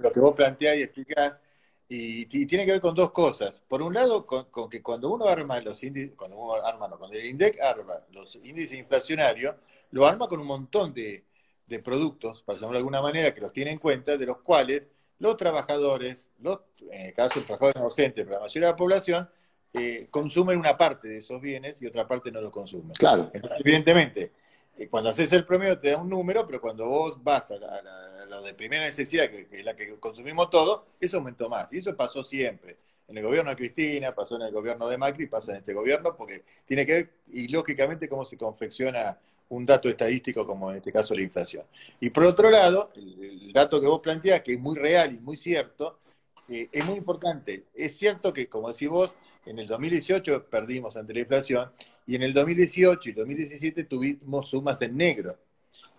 Lo que vos planteás y explicás y, tiene que ver con dos cosas. Por un lado, con, que cuando uno arma los índices, cuando uno arma, no, cuando el INDEC arma los índices inflacionarios, lo arma con un montón de, productos, para llamarlo de alguna manera, que los tiene en cuenta, de los cuales los trabajadores, los, en el caso de trabajadores docentes, pero la mayoría de la población, eh, consumen una parte de esos bienes y otra parte no los consumen.
Claro.
evidentemente, cuando haces el promedio te da un número, pero cuando vos vas a la, de primera necesidad, que, es la que consumimos todo, eso aumentó más. Y eso pasó siempre. En el gobierno de Cristina, pasó en el gobierno de Macri, pasa en este gobierno, porque tiene que ver, y lógicamente, cómo se confecciona un dato estadístico como en este caso la inflación. Y por otro lado, el, dato que vos planteás, que es muy real y muy cierto, es muy importante. Es cierto que, como decís vos, en el 2018 perdimos ante la inflación y en el 2018 y 2017 tuvimos sumas en negro.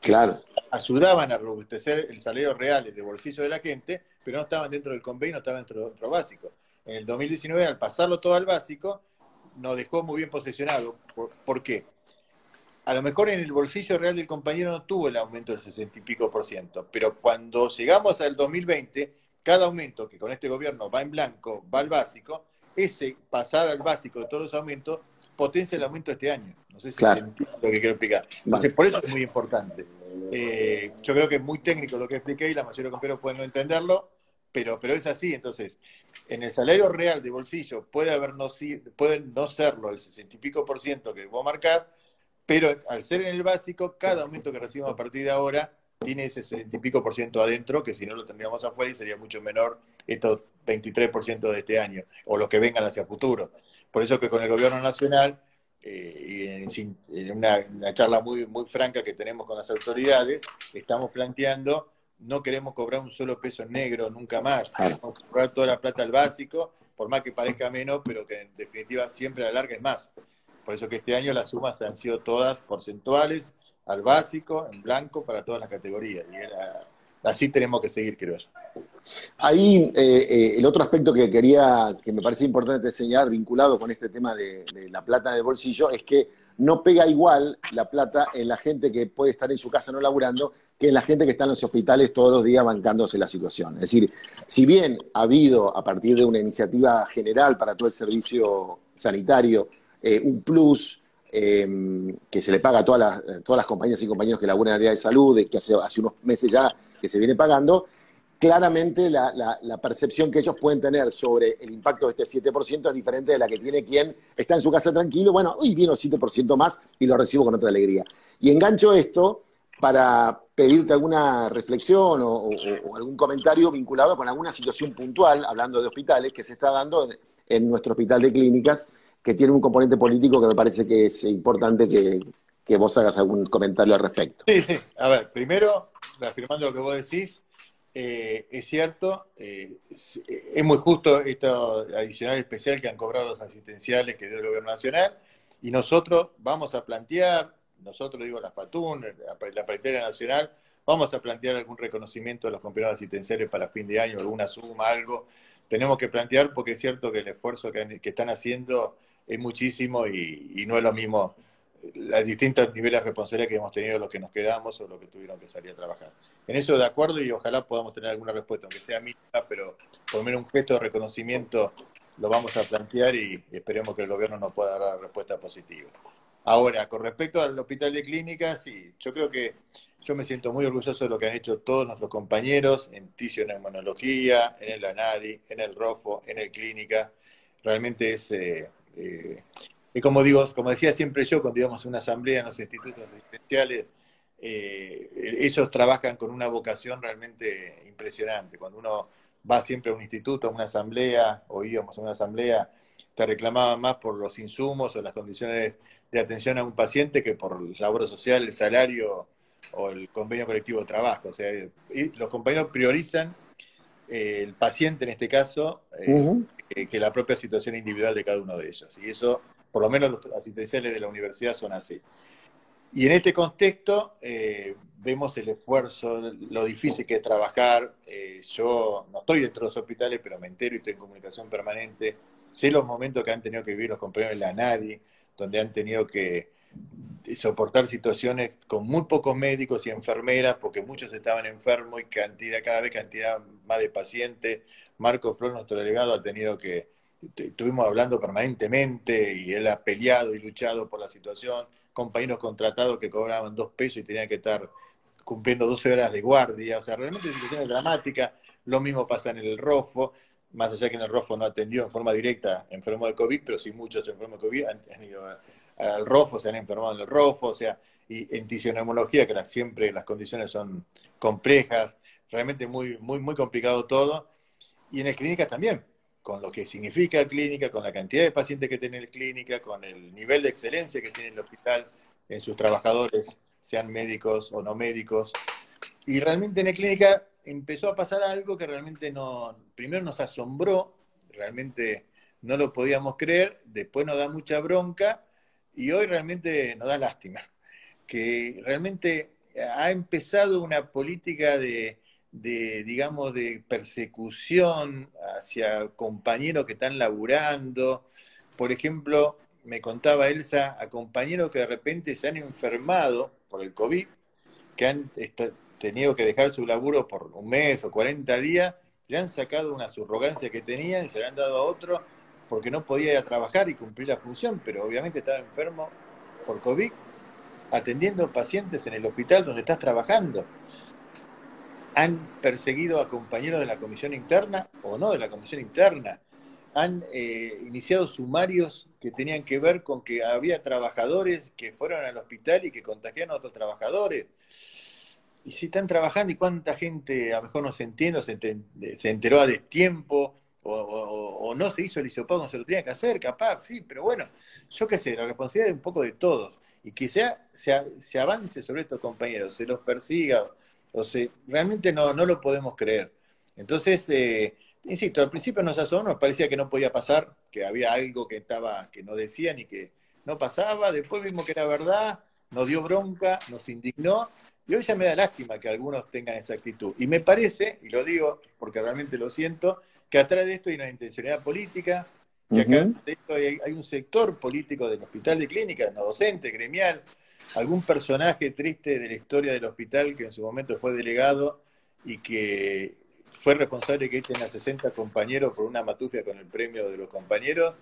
Claro.
Ayudaban a robustecer el salario real de bolsillo de la gente, pero no estaban dentro del convenio, no estaban dentro del básico. En el 2019, al pasarlo todo al básico, nos dejó muy bien posicionado. ¿Por, qué? A lo mejor en el bolsillo real del compañero no tuvo el aumento del 60 y pico por ciento, pero cuando llegamos al 2020, cada aumento que con este gobierno va en blanco, va al básico, ese pasar al básico de todos los aumentos potencia el aumento este año. No sé si lo que quiero explicar. Entonces, por eso es muy importante. Eh, yo creo que es muy técnico lo que expliqué y la mayoría de los compañeros pueden no entenderlo, pero, pero es así. Entonces, en el salario real de bolsillo puede, haber no, puede no serlo el 60 y pico por ciento que voy a marcar, pero al ser en el básico, cada aumento que recibimos a partir de ahora tiene ese 60 y pico por ciento adentro, que si no lo tendríamos afuera y sería mucho menor estos 23 por ciento de este año, o los que vengan hacia futuro. Por eso que con el gobierno nacional, eh, y en, una, charla muy, muy franca que tenemos con las autoridades, estamos planteando, no queremos cobrar un solo peso en negro nunca más, queremos cobrar toda la plata al básico, por más que parezca menos, pero que en definitiva siempre a la larga es más. Por eso que este año las sumas han sido todas porcentuales al básico, en blanco, para todas las categorías. Y así tenemos que seguir, creo yo.
Ahí eh, eh, el otro aspecto que quería, que me parece importante señalar, vinculado con este tema de, la plata del bolsillo, es que no pega igual la plata en la gente que puede estar en su casa no laburando que en la gente que está en los hospitales todos los días bancándose la situación. Es decir, si bien ha habido, a partir de una iniciativa general para todo el servicio sanitario, eh, un plus que se le paga a todas las, todas las compañías y compañeros que laburan en el área de salud, que hace, hace unos meses ya que se viene pagando, claramente la, percepción que ellos pueden tener sobre el impacto de este 7% es diferente de la que tiene quien está en su casa tranquilo, bueno, hoy vino 7% más y lo recibo con otra alegría. Y engancho esto para pedirte alguna reflexión o, algún comentario vinculado con alguna situación puntual, hablando de hospitales, que se está dando en, nuestro hospital de clínicas, que tiene un componente político que me parece que es importante que, que vos hagas algún comentario al respecto.
Sí, sí. A ver, primero, afirmando lo que vos decís, eh, es cierto, eh, es muy justo esto adicional especial que han cobrado los asistenciales que dio el gobierno nacional y nosotros vamos a plantear, nosotros digo la FATUN, la, Paritaria Nacional, vamos a plantear algún reconocimiento de los compañeros asistenciales para fin de año, alguna suma, algo. Tenemos que plantear porque es cierto que el esfuerzo que, están haciendo es muchísimo y no es lo mismo las distintos niveles de responsabilidad que hemos tenido los que nos quedamos o los que tuvieron que salir a trabajar. En eso de acuerdo y ojalá podamos tener alguna respuesta, aunque sea mínima, pero por menos un gesto de reconocimiento lo vamos a plantear y esperemos que el gobierno nos pueda dar respuesta positiva. Ahora, con respecto al hospital de clínicas, sí, yo creo que yo me siento muy orgulloso de lo que han hecho todos nuestros compañeros en tisioneumonología, en el ANADI, en el ROFO, en el clínica. Realmente es eh, eh, y como digo, como decía siempre yo, cuando íbamos a una asamblea en los institutos asistenciales, eh, ellos trabajan con una vocación realmente impresionante. Cuando uno va siempre a un instituto, a una asamblea, o íbamos a una asamblea, te reclamaban más por los insumos o las condiciones de atención a un paciente que por la labor social, el salario o el convenio colectivo de trabajo. O sea, los compañeros priorizan eh, el paciente en este caso eh, que la propia situación individual de cada uno de ellos. Y eso por lo menos los asistenciales de la universidad son así. Y en este contexto eh, vemos el esfuerzo, lo difícil que es trabajar. Eh, yo no estoy dentro de los hospitales, pero me entero y estoy en comunicación permanente. Sé los momentos que han tenido que vivir los compañeros de la NADI, donde han tenido que soportar situaciones con muy pocos médicos y enfermeras, porque muchos estaban enfermos y cantidad, cada vez cantidad más de pacientes. Marco Flor, nuestro delegado, ha tenido que estuvimos hablando permanentemente y él ha peleado y luchado por la situación, compañeros contratados que cobraban dos pesos y tenían que estar cumpliendo 12 horas de guardia, o sea, realmente la situación es dramática, lo mismo pasa en el ROFO, más allá que en el ROFO no atendió en forma directa enfermos de COVID, pero sí muchos enfermos de COVID han, ido al ROFO, se han enfermado en el ROFO, o sea, y en tisioneumología, que siempre las condiciones son complejas, realmente muy, muy, muy complicado todo, y en el clínicas también, con lo que significa clínica, con la cantidad de pacientes que tiene la clínica, con el nivel de excelencia que tiene el hospital en sus trabajadores, sean médicos o no médicos. Y realmente en la clínica empezó a pasar algo que realmente no, primero nos asombró, realmente no lo podíamos creer, después nos da mucha bronca y hoy realmente nos da lástima, que realmente ha empezado una política de de, digamos, de persecución hacia compañeros que están laburando. Por ejemplo, me contaba Elsa, a compañeros que de repente se han enfermado por el COVID, que han tenido que dejar su laburo por un mes o 40 días, le han sacado una subrogancia que tenían y se la han dado a otro porque no podía ir a trabajar y cumplir la función, pero obviamente estaba enfermo por COVID, atendiendo pacientes en el hospital donde estás trabajando han perseguido a compañeros de la comisión interna o no de la comisión interna, han eh, iniciado sumarios que tenían que ver con que había trabajadores que fueron al hospital y que contagiaron a otros trabajadores. Y si están trabajando y cuánta gente a lo mejor no se entiende, se, se enteró a destiempo o, o, no se hizo el hisopado no se lo tenía que hacer, capaz, sí, pero bueno, yo qué sé, la responsabilidad es un poco de todos. Y que sea, se avance sobre estos compañeros, se los persiga o sea, realmente no, no lo podemos creer. Entonces, eh, insisto, al principio nos asombró, nos parecía que no podía pasar, que había algo que estaba, que no decían y que no pasaba, después vimos que era verdad, nos dio bronca, nos indignó, y hoy ya me da lástima que algunos tengan esa actitud. Y me parece, y lo digo porque realmente lo siento, que atrás de esto hay una intencionalidad política, que acá de esto hay, un sector político del hospital de clínicas, no docente, gremial, algún personaje triste de la historia del hospital que en su momento fue delegado y que fue responsable que echen a 60 compañeros por una matufia con el premio de los compañeros,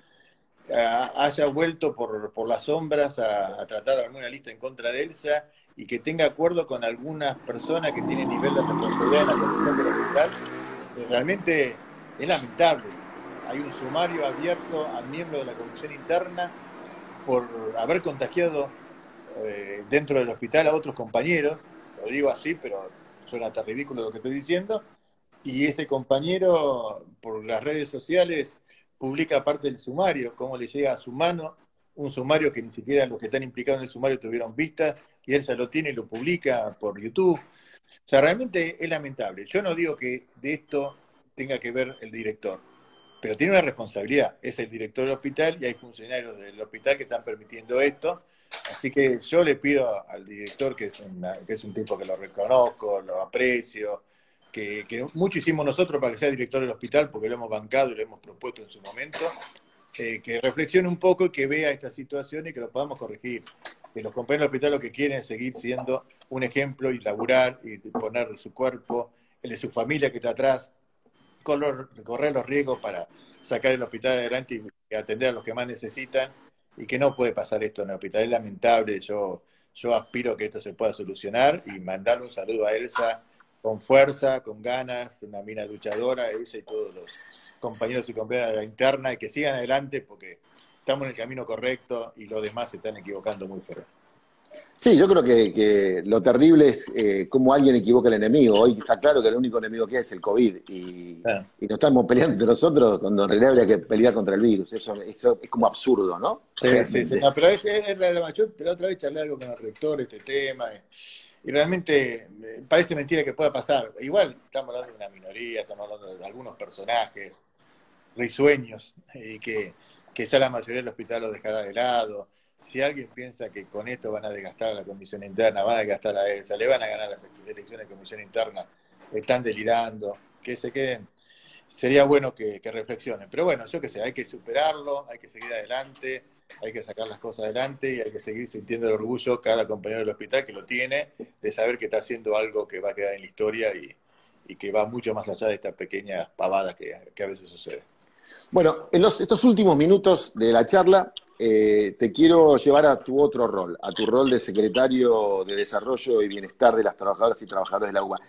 haya vuelto por, por las sombras a, tratar de armar una lista en contra de Elsa y que tenga acuerdo con algunas personas que tienen nivel de responsabilidad en la comisión del hospital, eh, realmente es lamentable. Hay un sumario abierto al miembro de la comisión interna por haber contagiado eh, dentro del hospital a otros compañeros, lo digo así, pero suena hasta ridículo lo que estoy diciendo, y ese compañero por las redes sociales publica parte del sumario, cómo le llega a su mano un sumario que ni siquiera los que están implicados en el sumario tuvieron vista, y él ya lo tiene y lo publica por YouTube. O sea, realmente es lamentable. Yo no digo que de esto tenga que ver el director, pero tiene una responsabilidad. Es el director del hospital y hay funcionarios del hospital que están permitiendo esto. Así que yo le pido al director, que es, que es un tipo que lo reconozco, lo aprecio, que, mucho hicimos nosotros para que sea director del hospital, porque lo hemos bancado y lo hemos propuesto en su momento, eh, que reflexione un poco y que vea esta situación y que lo podamos corregir. Que los compañeros del hospital lo que quieren es seguir siendo un ejemplo y laburar y poner su cuerpo, el de su familia que está atrás, correr los riesgos para sacar el hospital adelante y atender a los que más necesitan y que no puede pasar esto en el hospital. Es lamentable, yo, yo aspiro que esto se pueda solucionar y mandar un saludo a Elsa con fuerza, con ganas, una mina luchadora, Elsa y todos los compañeros y compañeras de la interna y que sigan adelante porque estamos en el camino correcto y los demás se están equivocando muy feo.
Sí, yo creo que, lo terrible es eh, cómo alguien equivoca al enemigo. Hoy está claro que el único enemigo que hay es el COVID y, no estamos peleando entre nosotros cuando en realidad habría que pelear contra el virus. Eso, es como absurdo, ¿no?
Sí, sí, sí. pero es, la, yo la otra vez charlé algo con el rector este tema y realmente eh, parece mentira que pueda pasar. Igual estamos hablando de una minoría, estamos hablando de algunos personajes risueños y que, que ya la mayoría del hospital lo dejará de lado si alguien piensa que con esto van a desgastar a la comisión interna, van a desgastar a ELSA, le van a ganar las elecciones de comisión interna, están delirando, que se queden, sería bueno que, reflexionen. Pero bueno, yo qué sé, hay que superarlo, hay que seguir adelante, hay que sacar las cosas adelante y hay que seguir sintiendo el orgullo cada compañero del hospital que lo tiene, de saber que está haciendo algo que va a quedar en la historia y, que va mucho más allá de estas pequeñas pavadas que, a veces suceden.
Bueno, en estos últimos minutos de la charla, eh, te quiero llevar a tu otro rol, a tu rol de secretario de Desarrollo y Bienestar de las Trabajadoras y Trabajadores de la UBA.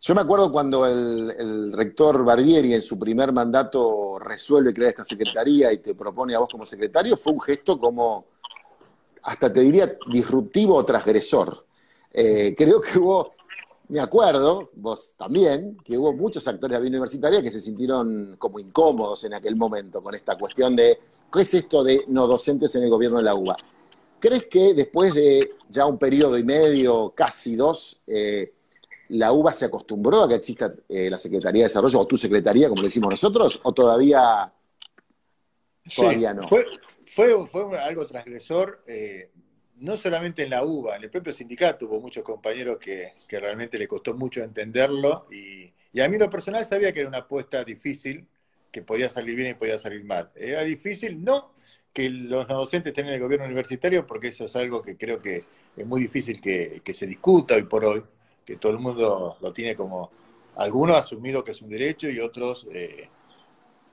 Yo me acuerdo cuando el, rector Barbieri en su primer mandato resuelve crear esta secretaría y te propone a vos como secretario, fue un gesto como, hasta te diría, disruptivo o transgresor. Eh, creo que hubo, me acuerdo, vos también, que hubo muchos actores de la vida universitaria que se sintieron como incómodos en aquel momento con esta cuestión de ¿Qué es esto de no docentes en el gobierno de la UBA? ¿Crees que después de ya un periodo y medio, casi dos, eh, la UBA se acostumbró a que exista eh, la Secretaría de Desarrollo o tu Secretaría, como le decimos nosotros, o todavía,
todavía no? Fue, fue, algo transgresor, eh, no solamente en la UBA, en el propio sindicato hubo muchos compañeros que, realmente le costó mucho entenderlo y, y a mí lo personal sabía que era una apuesta difícil que podía salir bien y podía salir mal. Era difícil, no que los docentes estén en el gobierno universitario, porque eso es algo que creo que es muy difícil que, se discuta hoy por hoy, que todo el mundo lo tiene como, algunos asumido que es un derecho y otros eh,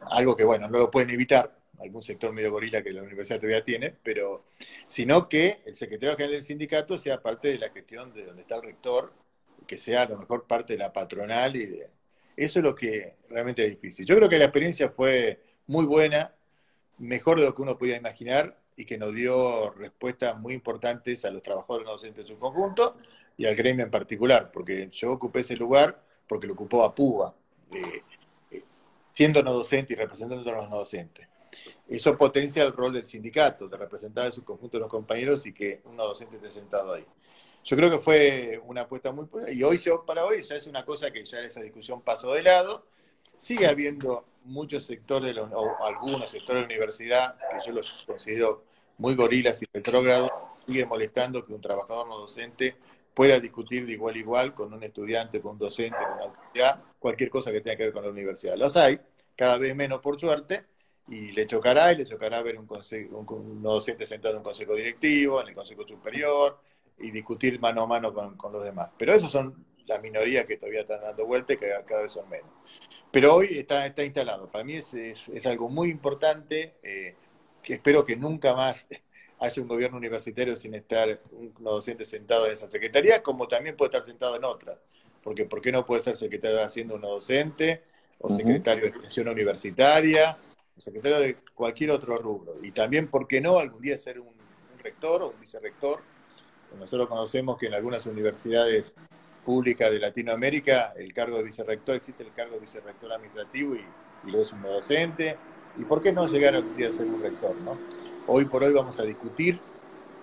algo que, bueno, no lo pueden evitar, algún sector medio gorila que la universidad todavía tiene, pero sino que el secretario general del sindicato sea parte de la gestión de donde está el rector, que sea a lo mejor parte de la patronal y de, eso es lo que realmente es difícil. Yo creo que la experiencia fue muy buena, mejor de lo que uno podía imaginar y que nos dio respuestas muy importantes a los trabajadores no docentes en su conjunto y al gremio en particular, porque yo ocupé ese lugar porque lo ocupó a PUBA, eh, siendo no docente y representando a los no docentes. Eso potencia el rol del sindicato, de representar en su conjunto a los compañeros y que un no docente esté sentado ahí. Yo creo que fue una apuesta muy buena y hoy para hoy ya es una cosa que ya esa discusión pasó de lado. Sigue habiendo muchos sectores, o algunos sectores de la universidad, que yo los considero muy gorilas y retrógrados, sigue molestando que un trabajador no docente pueda discutir de igual a igual con un estudiante, con un docente, con una autoridad, cualquier cosa que tenga que ver con la universidad. Las hay, cada vez menos por suerte, y le chocará, y le chocará ver un, consejo, un, docente sentado en un consejo directivo, en el consejo superior, y discutir mano a mano con, con los demás. Pero esos son las minorías que todavía están dando vuelta y que cada vez son menos. Pero hoy está, está instalado. Para mí es, es, algo muy importante, eh, que espero que nunca más <laughs> haya un gobierno universitario sin estar un docente sentado en esa secretaría, como también puede estar sentado en otras. Porque ¿por qué no puede ser secretario haciendo uno docente, o secretario de extensión universitaria, o secretario de cualquier otro rubro? Y también, ¿por qué no algún día ser un, rector o un vicerrector? Nosotros conocemos que en algunas universidades públicas de Latinoamérica el cargo de vicerrector, existe el cargo de vicerrector administrativo y, y lo es un docente. ¿Y por qué no llegar algún día a ser un rector? ¿no? Hoy por hoy vamos a discutir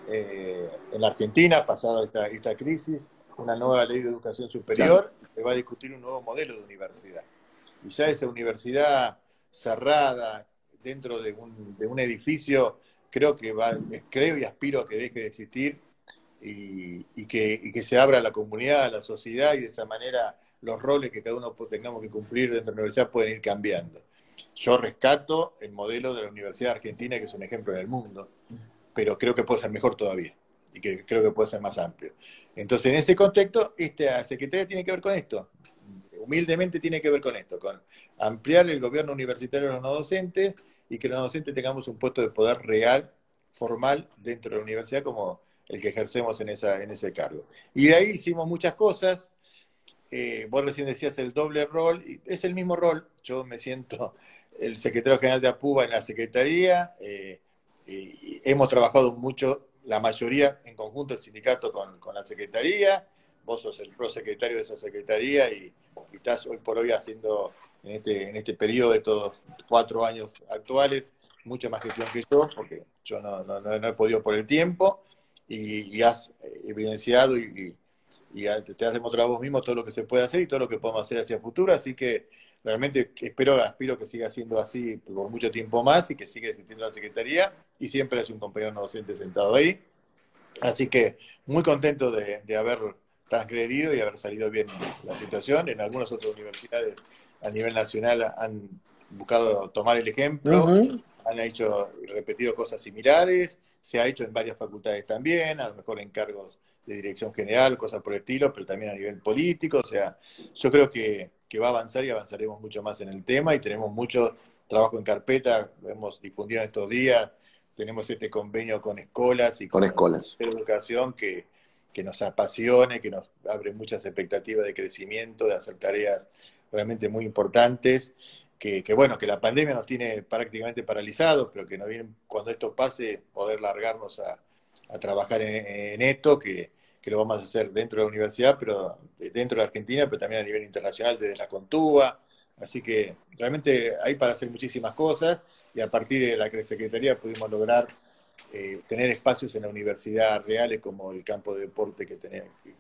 eh, en la Argentina, pasada esta, esta crisis, una nueva ley de educación superior que va a discutir un nuevo modelo de universidad. Y ya esa universidad cerrada dentro de un, de un edificio, creo que va, creo y aspiro a que deje de existir y, que, que se abra la comunidad, a la sociedad y de esa manera los roles que cada uno tengamos que cumplir dentro de la universidad pueden ir cambiando. Yo rescato el modelo de la Universidad Argentina, que es un ejemplo en el mundo, pero creo que puede ser mejor todavía y que creo que puede ser más amplio. Entonces, en ese contexto, esta secretaria tiene que ver con esto. Humildemente tiene que ver con esto, con ampliar el gobierno universitario a los no docentes y que los no docentes tengamos un puesto de poder real, formal, dentro de la universidad como el que ejercemos en, esa, en ese cargo. Y de ahí hicimos muchas cosas. Eh, vos recién decías el doble rol, y es el mismo rol. Yo me siento el secretario general de APUBA en la Secretaría. Eh, y hemos trabajado mucho, la mayoría en conjunto, el sindicato con, con la Secretaría. Vos sos el prosecretario de esa Secretaría y, estás hoy por hoy haciendo, en este, en este periodo de estos cuatro años actuales, mucha más gestión que yo, porque yo no, no, no he podido por el tiempo, y, y has evidenciado y, y, te has demostrado vos mismo todo lo que se puede hacer y todo lo que podemos hacer hacia el futuro, así que realmente espero, aspiro que siga siendo así por mucho tiempo más y que siga existiendo la Secretaría y siempre es un compañero docente sentado ahí. Así que muy contento de, haber transgredido y haber salido bien la situación. En algunas otras universidades a nivel nacional han buscado tomar el ejemplo, han hecho repetido cosas similares, se ha hecho en varias facultades también, a lo mejor en cargos de dirección general, cosas por el estilo, pero también a nivel político. O sea, yo creo que, que va a avanzar y avanzaremos mucho más en el tema y tenemos mucho trabajo en carpeta, hemos difundido en estos días, tenemos este convenio con escuelas y
con, escuelas.
educación que, que nos apasione, que nos abre muchas expectativas de crecimiento, de hacer tareas realmente muy importantes, que, que, bueno, que la pandemia nos tiene prácticamente paralizados, pero que cuando esto pase, poder largarnos a, a trabajar en, esto, que, que, lo vamos a hacer dentro de la universidad, pero dentro de Argentina, pero también a nivel internacional desde la Contúa. Así que realmente hay para hacer muchísimas cosas y a partir de la Secretaría pudimos lograr eh, tener espacios en la universidad reales como el campo de deporte que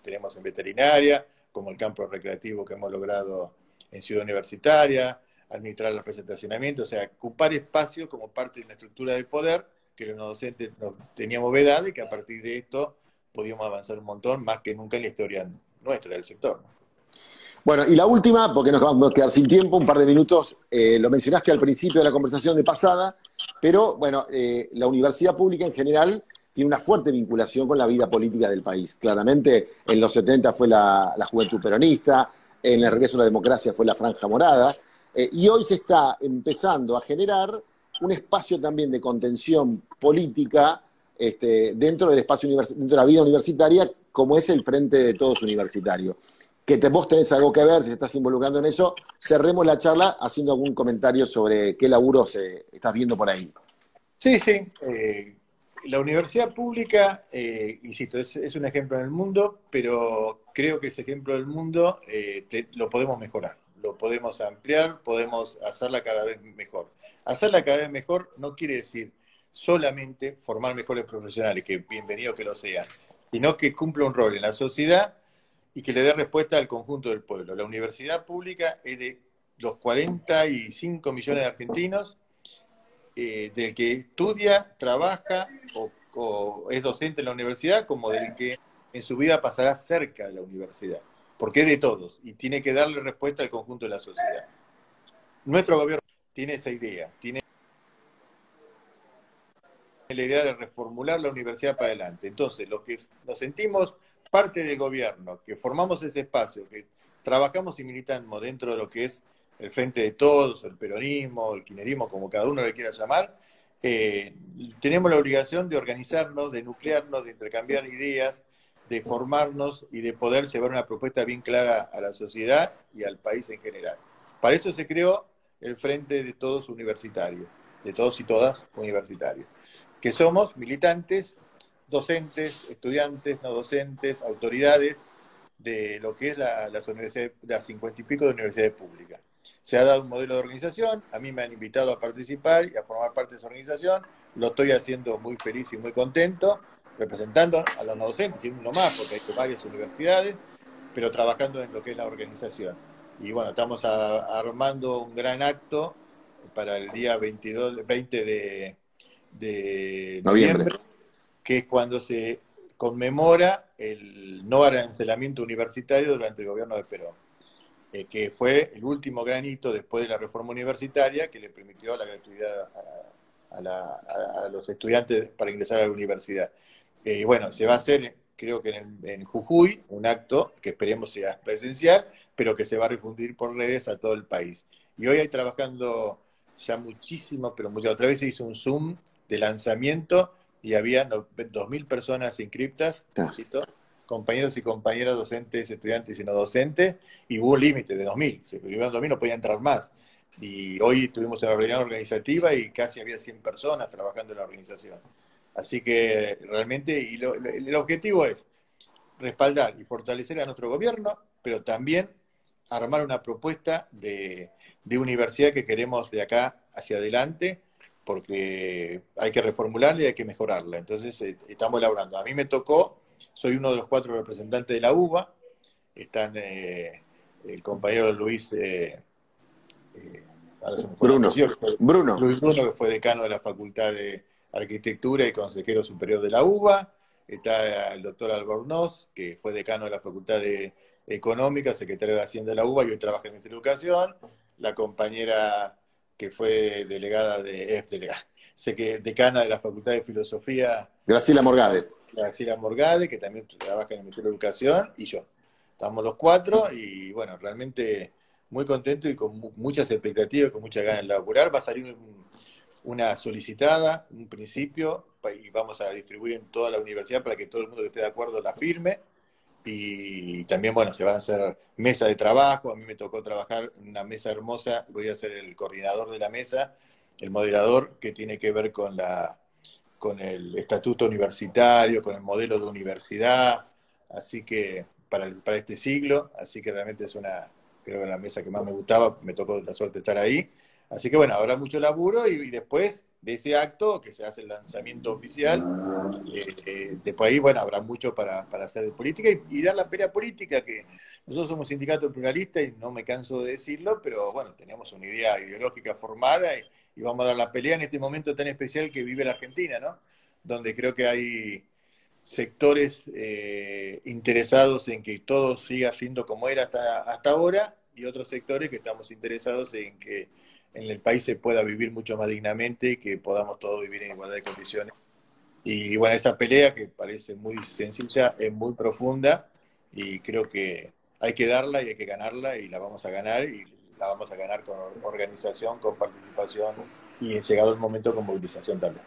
tenemos en veterinaria, como el campo recreativo que hemos logrado en Ciudad Universitaria, administrar el presentacionamiento, o sea, ocupar espacio como parte de una estructura de poder que los docentes no, teníamos vedad y que a partir de esto podíamos avanzar un montón, más que nunca en la historia nuestra del sector.
Bueno, y la última, porque nos vamos a quedar sin tiempo, un par de minutos, eh, lo mencionaste al principio de la conversación de pasada, pero bueno, eh, la universidad pública en general tiene una fuerte vinculación con la vida política del país. Claramente, en los 70 fue la, juventud peronista, en el regreso a la democracia fue la franja morada, eh, y hoy se está empezando a generar un espacio también de contención política este, dentro del espacio dentro de la vida universitaria, como es el Frente de Todos Universitario. Que te, vos tenés algo que ver, si estás involucrando en eso, cerremos la charla haciendo algún comentario sobre qué laburo se, estás viendo por ahí.
Sí, sí. Eh, la universidad pública, eh, insisto, es, un ejemplo en el mundo, pero creo que ese ejemplo del mundo eh, lo podemos mejorar, lo podemos ampliar, podemos hacerla cada vez mejor. Hacerla cada vez mejor no quiere decir solamente formar mejores profesionales, que bienvenidos que lo sean, sino que cumpla un rol en la sociedad y que le dé respuesta al conjunto del pueblo. La universidad pública es de los 45 millones de argentinos, eh, del que estudia, trabaja o es docente en la universidad como del que en su vida pasará cerca de la universidad, porque es de todos y tiene que darle respuesta al conjunto de la sociedad. Nuestro gobierno tiene esa idea, tiene la idea de reformular la universidad para adelante. Entonces, los que nos sentimos parte del gobierno, que formamos ese espacio, que trabajamos y militamos dentro de lo que es el Frente de Todos, el peronismo, el quinerismo, como cada uno le quiera llamar, eh, tenemos la obligación de organizarnos, de nuclearnos, de intercambiar ideas, de formarnos y de poder llevar una propuesta bien clara a la sociedad y al país en general. Para eso se creó el Frente de Todos Universitarios, de todos y todas universitarios, que somos militantes, docentes, estudiantes, no docentes, autoridades de lo que es la, las universidades, las cincuenta y pico de universidades públicas se ha dado un modelo de organización, a mí me han invitado a participar y a formar parte de esa organización, lo estoy haciendo muy feliz y muy contento, representando a los no docentes, y uno más, porque hay varias universidades, pero trabajando en lo que es la organización. Y bueno, estamos armando un gran acto para el día 22, 20 de, de noviembre, que es cuando se conmemora el no arancelamiento universitario durante el gobierno de Perón. Eh, que fue el último gran hito después de la reforma universitaria que le permitió la gratuidad a, los estudiantes para ingresar a la universidad. Eh, bueno, se va a hacer, creo que en, Jujuy, un acto que esperemos sea presencial, pero que se va a difundir por redes a todo el país. Y hoy hay trabajando ya muchísimo, pero mucho. Otra vez se hizo un Zoom de lanzamiento y había 2.000 personas inscriptas. Ah compañeros y compañeras docentes, estudiantes y no docentes, y hubo un límite de 2.000. Si tuvieron 2.000 no podía entrar más. Y hoy tuvimos una reunión organizativa y casi había 100 personas trabajando en la organización. Así que realmente, y el objetivo es respaldar y fortalecer a nuestro gobierno, pero también armar una propuesta de, de universidad que queremos de acá hacia adelante, porque hay que reformularla y hay que mejorarla. Entonces, eh, estamos elaborando. A mí me tocó soy uno de los cuatro representantes de la UBA. Están eh, el compañero Luis eh,
Bruno. Bruno.
Luis Bruno, que fue decano de la Facultad de Arquitectura y consejero superior de la UBA. Está el doctor Albornoz, que fue decano de la Facultad de Económica, secretario de Hacienda de la UBA y hoy trabaja en nuestra educación. La compañera que fue delegada de, eh, delegada, decana de la Facultad de Filosofía.
Graciela Morgade
Graciela Morgade, que también trabaja en el Ministerio de Educación, y yo. Estamos los cuatro y bueno, realmente muy contento y con muchas expectativas, con muchas ganas de laburar. Va a salir una solicitada, un principio, y vamos a distribuir en toda la universidad para que todo el mundo que esté de acuerdo la firme. Y también, bueno, se van a hacer mesa de trabajo. A mí me tocó trabajar una mesa hermosa. Voy a ser el coordinador de la mesa, el moderador, que tiene que ver con la con el estatuto universitario, con el modelo de universidad, así que para, para este siglo, así que realmente es una, creo que la mesa que más me gustaba, me tocó la suerte de estar ahí. Así que bueno, habrá mucho laburo y, después de ese acto, que se hace el lanzamiento oficial, eh, eh, después ahí, bueno, habrá mucho para, para hacer de política y, dar la pelea política, que nosotros somos sindicato pluralista y no me canso de decirlo, pero bueno, tenemos una idea ideológica formada y, vamos a dar la pelea en este momento tan especial que vive la Argentina, ¿no? Donde creo que hay sectores eh, interesados en que todo siga siendo como era hasta, hasta ahora y otros sectores que estamos interesados en que en el país se pueda vivir mucho más dignamente y que podamos todos vivir en igualdad de condiciones. Y bueno, esa pelea que parece muy sencilla es muy profunda y creo que hay que darla y hay que ganarla y la vamos a ganar y la vamos a ganar con organización, con participación y llegado el momento con movilización también.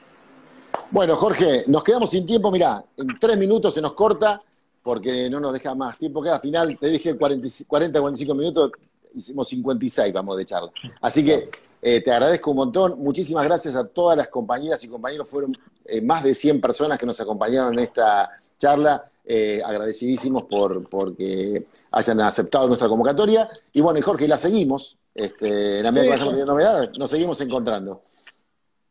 Bueno, Jorge, nos quedamos sin tiempo, mirá, en tres minutos se nos corta porque no nos deja más tiempo que al final te dije 40, 45 minutos, hicimos 56, vamos de charla. Así que eh, te agradezco un montón, muchísimas gracias a todas las compañeras y compañeros, fueron eh, más de 100 personas que nos acompañaron en esta charla, eh, agradecidísimos por porque hayan aceptado nuestra convocatoria. Y bueno, y Jorge, la seguimos. Este, en la medida que vayamos teniendo novedades, nos seguimos encontrando.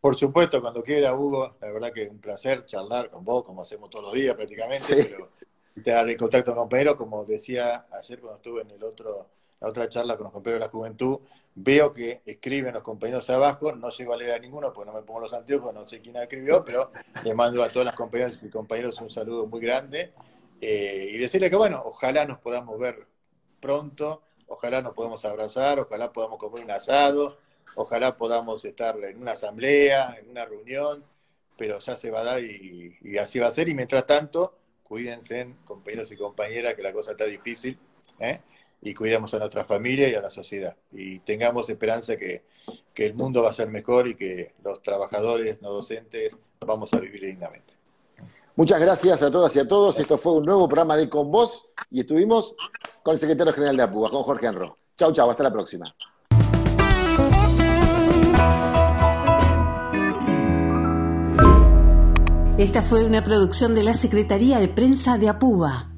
Por supuesto, cuando quiera, Hugo, la verdad que es un placer charlar con vos, como hacemos todos los días prácticamente, pero te daré contacto con compañeros, como decía ayer cuando estuve en el otro, la otra charla con los compañeros de la juventud, veo que escriben los compañeros abajo, no llego a leer ninguno porque no me pongo los anteojos, no sé quién escribió, pero le mando a todas las compañeras y compañeros un saludo muy grande eh, y decirle que bueno, ojalá nos podamos ver pronto, ojalá nos podamos abrazar, ojalá podamos comer un asado, ojalá podamos estar en una asamblea, en una reunión, pero ya se va a dar y, y así va a ser y mientras tanto, cuídense compañeros y compañeras que la cosa está difícil. ¿eh? Y cuidemos a nuestra familia y a la sociedad. Y tengamos esperanza que, que el mundo va a ser mejor y que los trabajadores no docentes vamos a vivir dignamente.
Muchas gracias a todas y a todos. Esto fue un nuevo programa de Con Vos y estuvimos con el secretario general de APUA, con Jorge Enro. Chau, chau, hasta la próxima.
Esta fue una producción de la Secretaría de Prensa de APUA.